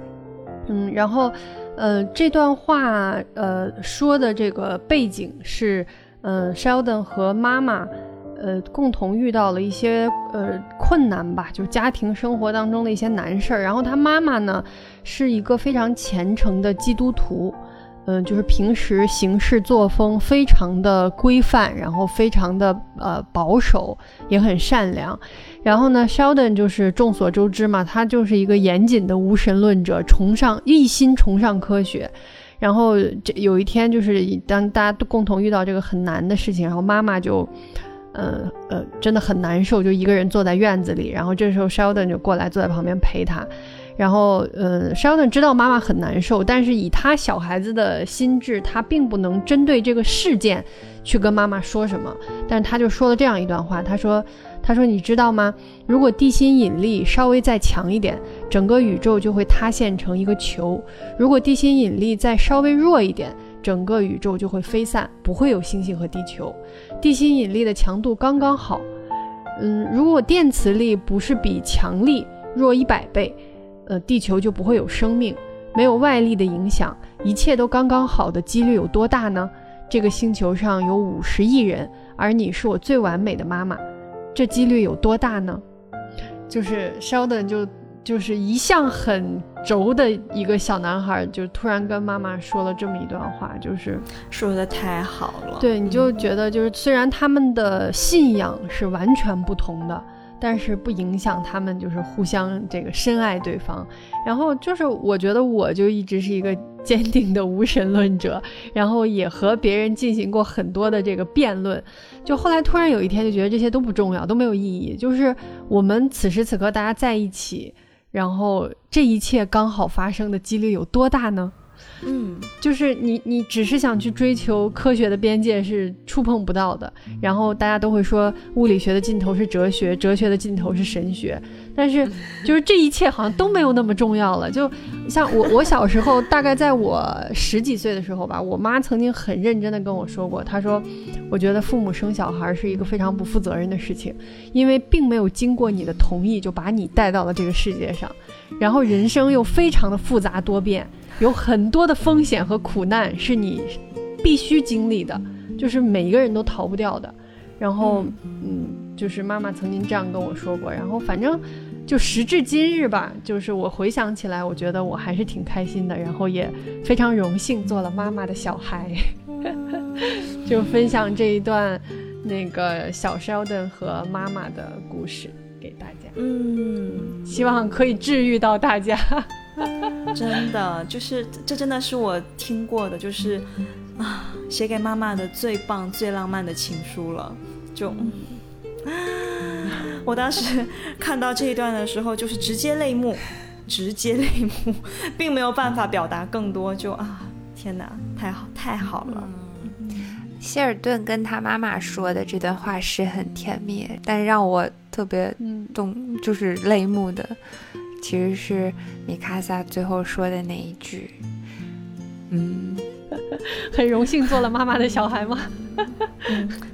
嗯，然后，呃，这段话，呃，说的这个背景是，嗯，Sheldon 和妈妈。呃，共同遇到了一些呃困难吧，就是家庭生活当中的一些难事儿。然后他妈妈呢，是一个非常虔诚的基督徒，嗯，就是平时行事作风非常的规范，然后非常的呃保守，也很善良。然后呢，Sheldon 就是众所周知嘛，他就是一个严谨的无神论者，崇尚一心崇尚科学。然后这有一天，就是当大家都共同遇到这个很难的事情，然后妈妈就。呃呃，真的很难受，就一个人坐在院子里。然后这时候 Sheldon 就过来坐在旁边陪他。然后，嗯，Sheldon 知道妈妈很难受，但是以他小孩子的心智，他并不能针对这个事件去跟妈妈说什么。但他就说了这样一段话，他说：“他说你知道吗？如果地心引力稍微再强一点，整个宇宙就会塌陷成一个球；如果地心引力再稍微弱一点，整个宇宙就会飞散，不会有星星和地球。地心引力的强度刚刚好，嗯，如果电磁力不是比强力弱一百倍，呃，地球就不会有生命，没有外力的影响，一切都刚刚好的几率有多大呢？这个星球上有五十亿人，而你是我最完美的妈妈，这几率有多大呢？就是 Sheldon 就。就是一向很轴的一个小男孩，就突然跟妈妈说了这么一段话，就是说的太好了。对，你就觉得就是虽然他们的信仰是完全不同的。但是不影响他们，就是互相这个深爱对方。然后就是，我觉得我就一直是一个坚定的无神论者，然后也和别人进行过很多的这个辩论。就后来突然有一天，就觉得这些都不重要，都没有意义。就是我们此时此刻大家在一起，然后这一切刚好发生的几率有多大呢？嗯，就是你，你只是想去追求科学的边界是触碰不到的，然后大家都会说物理学的尽头是哲学，哲学的尽头是神学，但是 就是这一切好像都没有那么重要了。就像我，我小时候大概在我十几岁的时候吧，我妈曾经很认真的跟我说过，她说，我觉得父母生小孩是一个非常不负责任的事情，因为并没有经过你的同意就把你带到了这个世界上，然后人生又非常的复杂多变。有很多的风险和苦难是你必须经历的，就是每一个人都逃不掉的。然后，嗯，就是妈妈曾经这样跟我说过。然后，反正就时至今日吧，就是我回想起来，我觉得我还是挺开心的。然后也非常荣幸做了妈妈的小孩，就分享这一段那个小 Sheldon 和妈妈的故事给大家。嗯，希望可以治愈到大家。真的，就是这真的是我听过的，就是啊，写给妈妈的最棒、最浪漫的情书了。就，我当时 看到这一段的时候，就是直接泪目，直接泪目，并没有办法表达更多。就啊，天哪，太好，太好了。希尔顿跟他妈妈说的这段话是很甜蜜，但让我特别动，就是泪目的。其实是米卡萨最后说的那一句，嗯，很荣幸做了妈妈的小孩吗？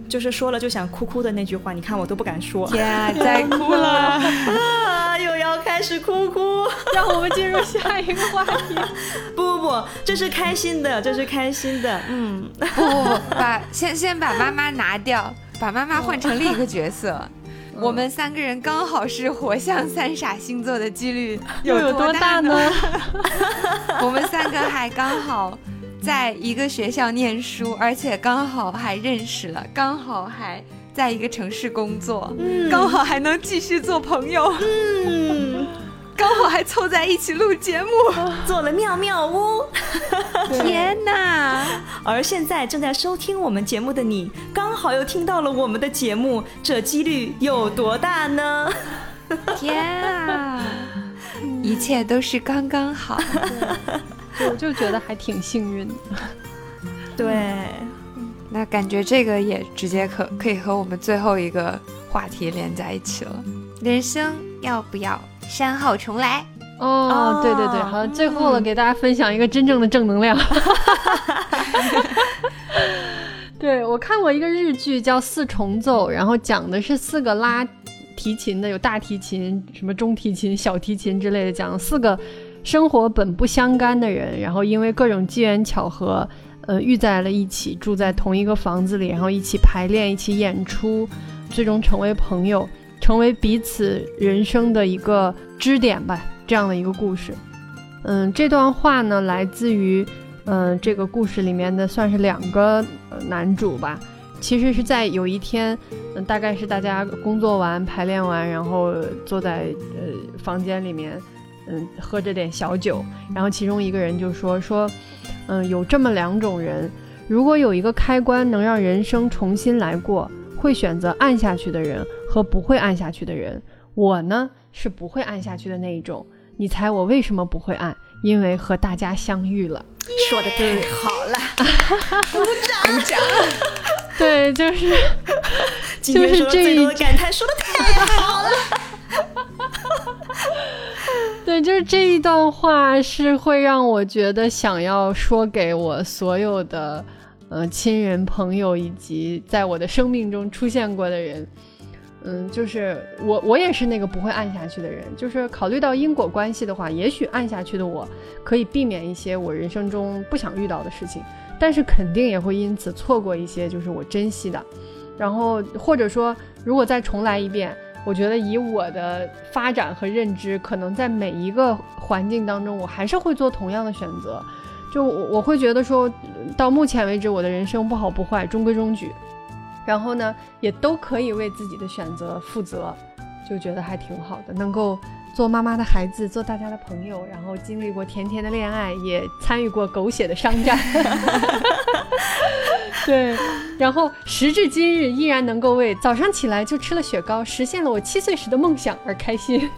就是说了就想哭哭的那句话，你看我都不敢说，天啊，在哭了 啊，又要开。始哭哭。让我们进入下一个话题。不不不，这是开心的，这是开心的。嗯，不不不，把先先把妈妈拿掉，把妈妈换成另一个角色。我们三个人刚好是火象三傻星座的几率有多大呢？我们三个还刚好在一个学校念书，而且刚好还认识了，刚好还在一个城市工作，刚好还能继续做朋友，嗯，刚好还凑在一起录节目。做了妙妙屋。天哪！而现在正在收听我们节目的你，刚好又听到了我们的节目，这几率有多大呢？天啊！一切都是刚刚好。我就觉得还挺幸运的。对，那感觉这个也直接可可以和我们最后一个话题连在一起了。人生要不要删号重来？哦，对对对，好，最后了，给大家分享一个真正的正能量。对我看过一个日剧叫《四重奏》，然后讲的是四个拉提琴的，有大提琴、什么中提琴、小提琴之类的，讲四个生活本不相干的人，然后因为各种机缘巧合，呃，遇在了一起，住在同一个房子里，然后一起排练、一起演出，最终成为朋友，成为彼此人生的一个支点吧。这样的一个故事，嗯，这段话呢来自于，嗯，这个故事里面的算是两个男主吧。其实是在有一天，嗯，大概是大家工作完、排练完，然后坐在呃房间里面，嗯，喝着点小酒，然后其中一个人就说说，嗯，有这么两种人，如果有一个开关能让人生重新来过，会选择按下去的人和不会按下去的人。我呢是不会按下去的那一种。你猜我为什么不会按？因为和大家相遇了。说的太好了，鼓掌鼓掌。对，就是就是这一感叹，说的太好了。对，就是这一段话是会让我觉得想要说给我所有的呃亲人朋友以及在我的生命中出现过的人。嗯，就是我，我也是那个不会按下去的人。就是考虑到因果关系的话，也许按下去的我可以避免一些我人生中不想遇到的事情，但是肯定也会因此错过一些就是我珍惜的。然后或者说，如果再重来一遍，我觉得以我的发展和认知，可能在每一个环境当中，我还是会做同样的选择。就我我会觉得说，到目前为止，我的人生不好不坏，中规中矩。然后呢，也都可以为自己的选择负责，就觉得还挺好的。能够做妈妈的孩子，做大家的朋友，然后经历过甜甜的恋爱，也参与过狗血的商战。对，然后时至今日，依然能够为早上起来就吃了雪糕，实现了我七岁时的梦想而开心，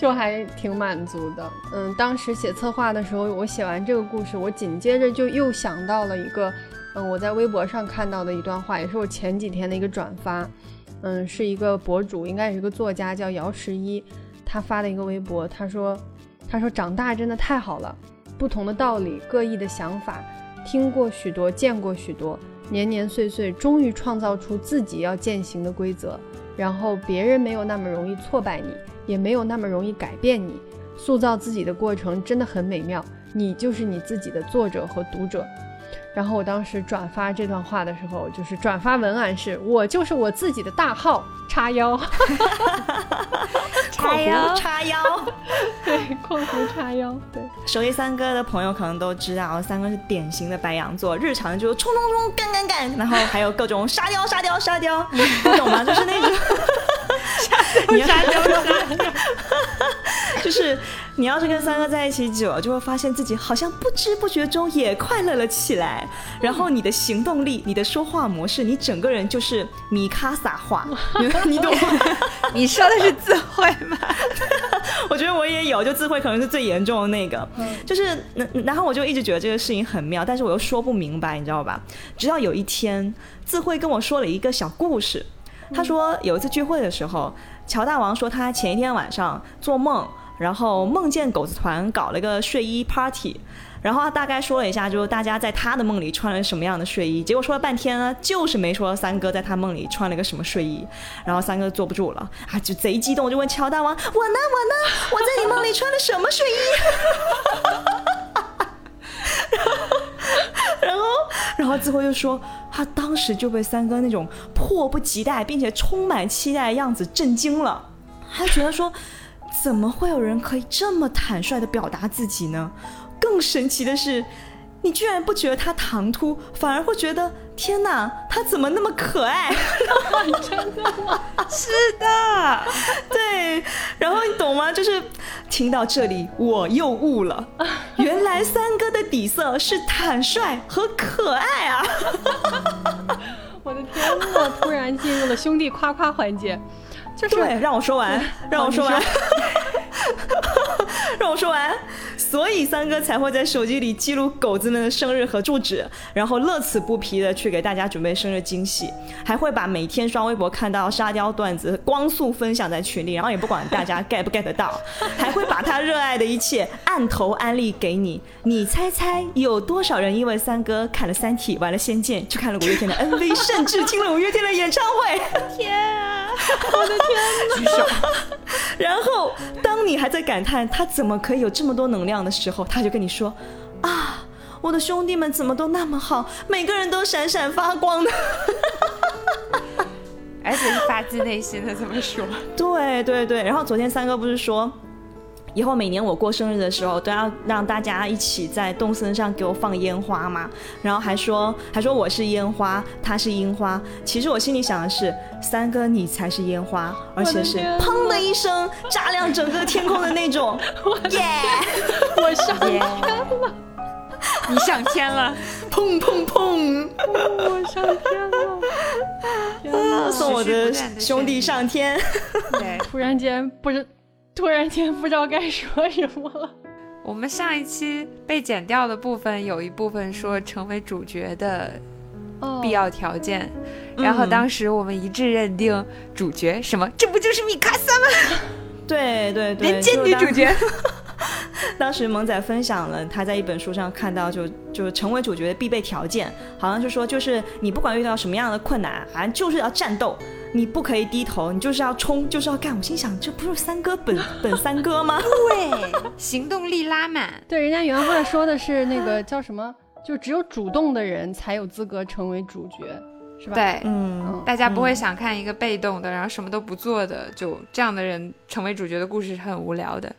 就还挺满足的。嗯，当时写策划的时候，我写完这个故事，我紧接着就又想到了一个。嗯，我在微博上看到的一段话，也是我前几天的一个转发。嗯，是一个博主，应该也是个作家，叫姚十一，他发的一个微博。他说：“他说长大真的太好了，不同的道理，各异的想法，听过许多，见过许多，年年岁岁，终于创造出自己要践行的规则。然后别人没有那么容易挫败你，也没有那么容易改变你。塑造自己的过程真的很美妙，你就是你自己的作者和读者。”然后我当时转发这段话的时候，就是转发文案是“我就是我自己的大号叉腰”，叉 腰叉腰，对，括弧叉腰，对。熟悉三哥的朋友可能都知道，三哥是典型的白羊座，日常就是冲冲冲，干干干，然后还有各种沙雕沙雕沙雕，你懂吗？就是那种沙雕沙雕沙雕，就是。你要是跟三哥在一起久了，就会发现自己好像不知不觉中也快乐了起来。然后你的行动力、你的说话模式，你整个人就是米卡撒话，你懂吗？你说的是智慧吗？我觉得我也有，就智慧可能是最严重的那个。就是，然后我就一直觉得这个事情很妙，但是我又说不明白，你知道吧？直到有一天，智慧跟我说了一个小故事。他说有一次聚会的时候，乔大王说他前一天晚上做梦。然后梦见狗子团搞了个睡衣 party。然后他大概说了一下，就是大家在他的梦里穿了什么样的睡衣，结果说了半天呢，就是没说三哥在他梦里穿了个什么睡衣。然后三哥坐不住了啊，就贼激动，就问乔大王：“我呢？我呢？我在你梦里穿了什么睡衣？” 然后，然后最后又说，他当时就被三哥那种迫不及待并且充满期待的样子震惊了，他觉得说，怎么会有人可以这么坦率的表达自己呢？更神奇的是，你居然不觉得他唐突，反而会觉得天哪，他怎么那么可爱？真的吗？是的，对。然后你懂吗？就是听到这里，我又悟了，原来三哥的底色是坦率和可爱啊！我的天哪！突然进入了兄弟夸夸环节，就是对，让我说完，让我说完，让我说完。所以三哥才会在手机里记录狗子们的生日和住址，然后乐此不疲的去给大家准备生日惊喜，还会把每天刷微博看到沙雕段子光速分享在群里，然后也不管大家 get 不 get 到，还会把他热爱的一切按头安利给你。你猜猜有多少人因为三哥看了《三体》玩了《仙剑》，去看了五月天的 MV，甚至听了五月天的演唱会？天啊！我的天 举手。然后，当你还在感叹他怎么可以有这么多能量的时候，他就跟你说：“啊，我的兄弟们怎么都那么好，每个人都闪闪发光的。”而且是发自内心的这么说。对对对。然后昨天三哥不是说，以后每年我过生日的时候都要让大家一起在动森上给我放烟花嘛？然后还说还说我是烟花，他是樱花。其实我心里想的是，三哥你才是烟花，而且是 砰的一声炸亮整个天空的那种。耶！我上天了，你上天了，砰砰砰！我上天了！送我的兄弟上天。对，突然间不知，突然间不知道该说什么了。我们上一期被剪掉的部分有一部分说成为主角的必要条件，然后当时我们一致认定主角什么？这不就是米卡萨吗？对对对，人间女主角。当时 萌仔分享了他在一本书上看到，就就成为主角的必备条件，好像是说就是你不管遇到什么样的困难，好像就是要战斗，你不可以低头，你就是要冲，就是要干。我心想，这不是三哥本 本三哥吗？对，行动力拉满。对，人家原话说的是那个叫什么？就只有主动的人才有资格成为主角，是吧？对，嗯，大家不会想看一个被动的，然后什么都不做的，就这样的人成为主角的故事是很无聊的，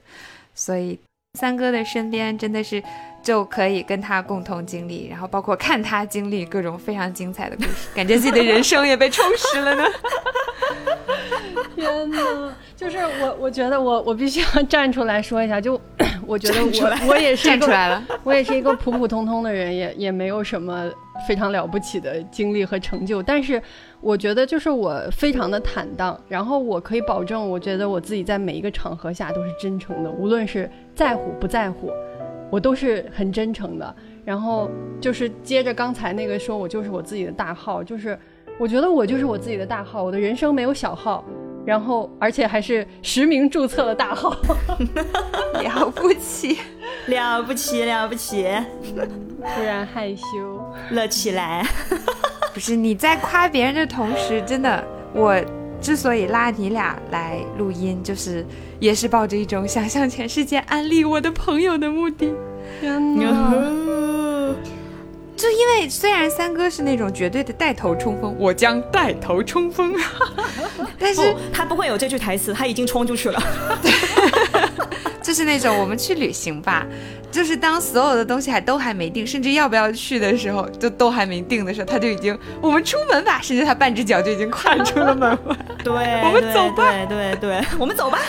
所以。三哥的身边真的是就可以跟他共同经历，然后包括看他经历各种非常精彩的故事，感觉自己的人生也被充实了呢。天哪！就是我，我觉得我我必须要站出来说一下，就 我觉得我我也是站出来了，我也是一个普普通通的人，也也没有什么非常了不起的经历和成就，但是我觉得就是我非常的坦荡，然后我可以保证，我觉得我自己在每一个场合下都是真诚的，无论是在乎不在乎，我都是很真诚的。然后就是接着刚才那个说，我就是我自己的大号，就是我觉得我就是我自己的大号，我的人生没有小号。然后，而且还是实名注册的大号，了不起，了不起，了不起！突然害羞，了起来。不是你在夸别人的同时，真的，我之所以拉你俩来录音，就是也是抱着一种想向全世界安利我的朋友的目的。天哪！就因为虽然三哥是那种绝对的带头冲锋，我将带头冲锋，但是他不会有这句台词，他已经冲出去了。就是那种我们去旅行吧，就是当所有的东西还都还没定，甚至要不要去的时候，就都还没定的时候，他就已经我们出门吧，甚至他半只脚就已经跨出了门外。对，我们走吧，对对对，我们走吧，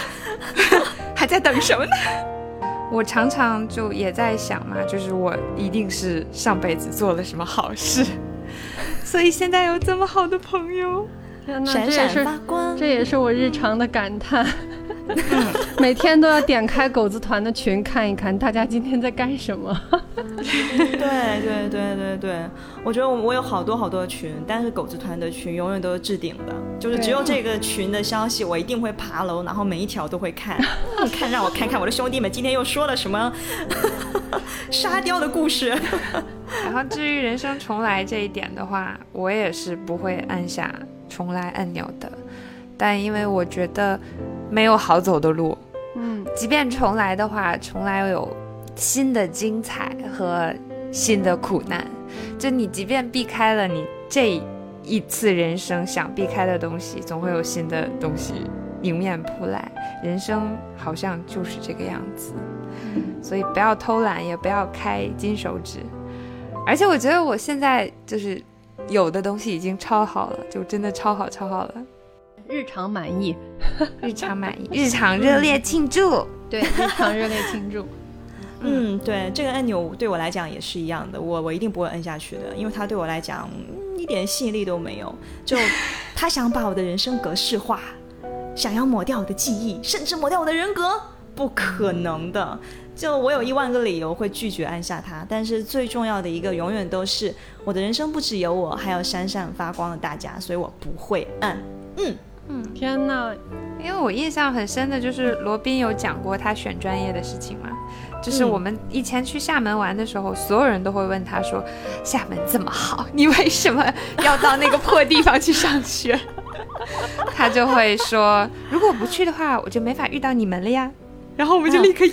还在等什么呢？我常常就也在想嘛，就是我一定是上辈子做了什么好事，所以现在有这么好的朋友，天哪，这也是这也是我日常的感叹。每天都要点开狗子团的群看一看，大家今天在干什么。对对对对对，我觉得我我有好多好多群，但是狗子团的群永远都是置顶的，就是只有这个群的消息我一定会爬楼，然后每一条都会看，看让我看看我的兄弟们今天又说了什么沙雕的故事。然后至于人生重来这一点的话，我也是不会按下重来按钮的，但因为我觉得没有好走的路，嗯，即便重来的话，重来有新的精彩和新的苦难。就你即便避开了你这一次人生想避开的东西，总会有新的东西迎面扑来。人生好像就是这个样子，所以不要偷懒，也不要开金手指。而且我觉得我现在就是有的东西已经超好了，就真的超好超好了，日常满意，日常满意，日常热烈庆祝。对，日常热烈庆祝。嗯，对，这个按钮对我来讲也是一样的，我我一定不会摁下去的，因为它对我来讲、嗯一点吸引力都没有。就他想把我的人生格式化，想要抹掉我的记忆，甚至抹掉我的人格，不可能的。就我有一万个理由会拒绝按下它，但是最重要的一个永远都是我的人生不只有我，还有闪闪发光的大家，所以我不会按。嗯嗯天哪，因为我印象很深的就是罗宾有讲过他选专业的事情嘛，就是嗯我们以前去厦门玩的时候，所有人都会问他说：“厦门这么好，你为什么要到那个破地方去上学？”他就会说：“如果我不去的话，我就没法遇到你们了呀。”然后我们就立刻耶，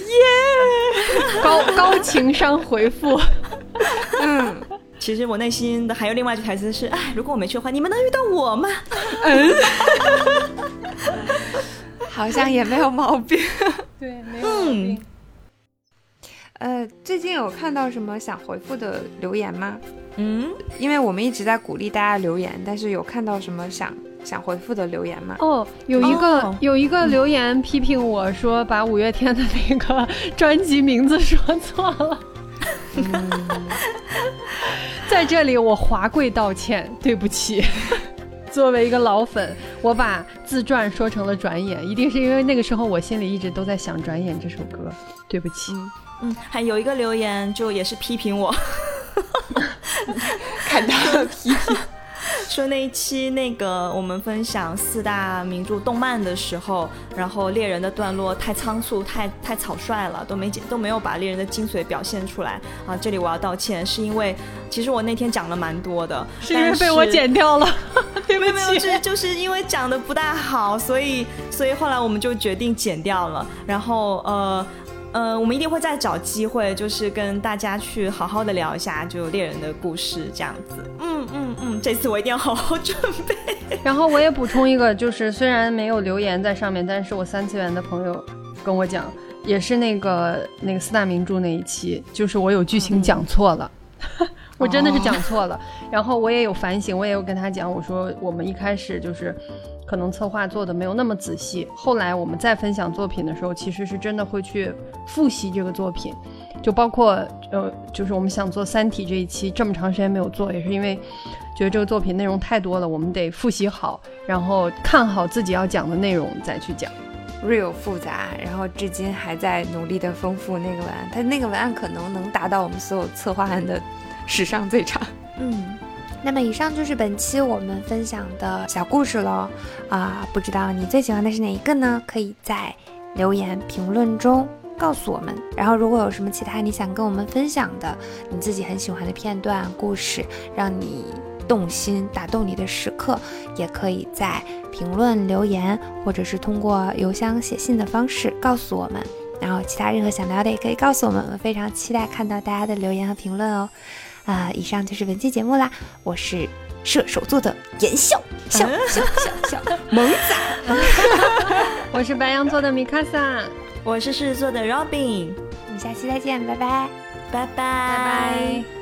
高高情商回复，嗯，其实我内心的还有另外一句台词是：哎，如果我没去的话，你们能遇到我吗？嗯 好像也没有毛病。对，没有毛病。呃，最近有看到什么想回复的留言吗？嗯，因为我们一直在鼓励大家留言，但是有看到什么想想回复的留言吗？哦，有一个、哦有一个留言批评我说把五月天的那个专辑名字说错了，在这里我华贵道歉，对不起。作为一个老粉，我把自传说成了转眼，一定是因为那个时候我心里一直都在想《转眼》这首歌，对不起。嗯，还有一个留言就也是批评我，看到了批评，说那一期那个我们分享四大名著动漫的时候，然后猎人的段落太仓促、太太草率了，都没剪都没有把猎人的精髓表现出来啊！这里我要道歉，是因为 其实我那天讲了蛮多的，是因为被我剪掉了，对不起。就是就是因为讲的不大好，所以所以后来我们就决定剪掉了。然后呃呃，我们一定会再找机会，就是跟大家去好好的聊一下就猎人的故事这样子。嗯嗯嗯，这次我一定要好好准备。然后我也补充一个，就是虽然没有留言在上面，但是我三次元的朋友跟我讲，也是那个那个四大名著那一期，就是我有剧情讲错了。我真的是讲错了，然后我也有反省，我也有跟他讲，我说我们一开始就是可能策划做的没有那么仔细，后来我们再分享作品的时候，其实是真的会去复习这个作品，就包括呃，就是我们想做《三体》这一期这么长时间没有做，也是因为觉得这个作品内容太多了，我们得复习好，然后看好自己要讲的内容再去讲。real 复杂，然后至今还在努力的丰富那个文案，它那个文案可能能达到我们所有策划案的史上最长。嗯，那么以上就是本期我们分享的小故事喽。啊，不知道你最喜欢的是哪一个呢？可以在留言评论中告诉我们。然后如果有什么其他你想跟我们分享的，你自己很喜欢的片段、故事，让你动心、打动你的时刻，也可以在评论留言，或者是通过邮箱写信的方式告诉我们。然后其他任何想聊的也可以告诉我们，我们非常期待看到大家的留言和评论哦。啊、以上就是本期节目啦，我是射手座的言笑，笑 笑笑笑，萌仔 我是白羊座的米卡萨。我是狮子座的 Robin，我们下期再见，拜拜，拜拜拜拜。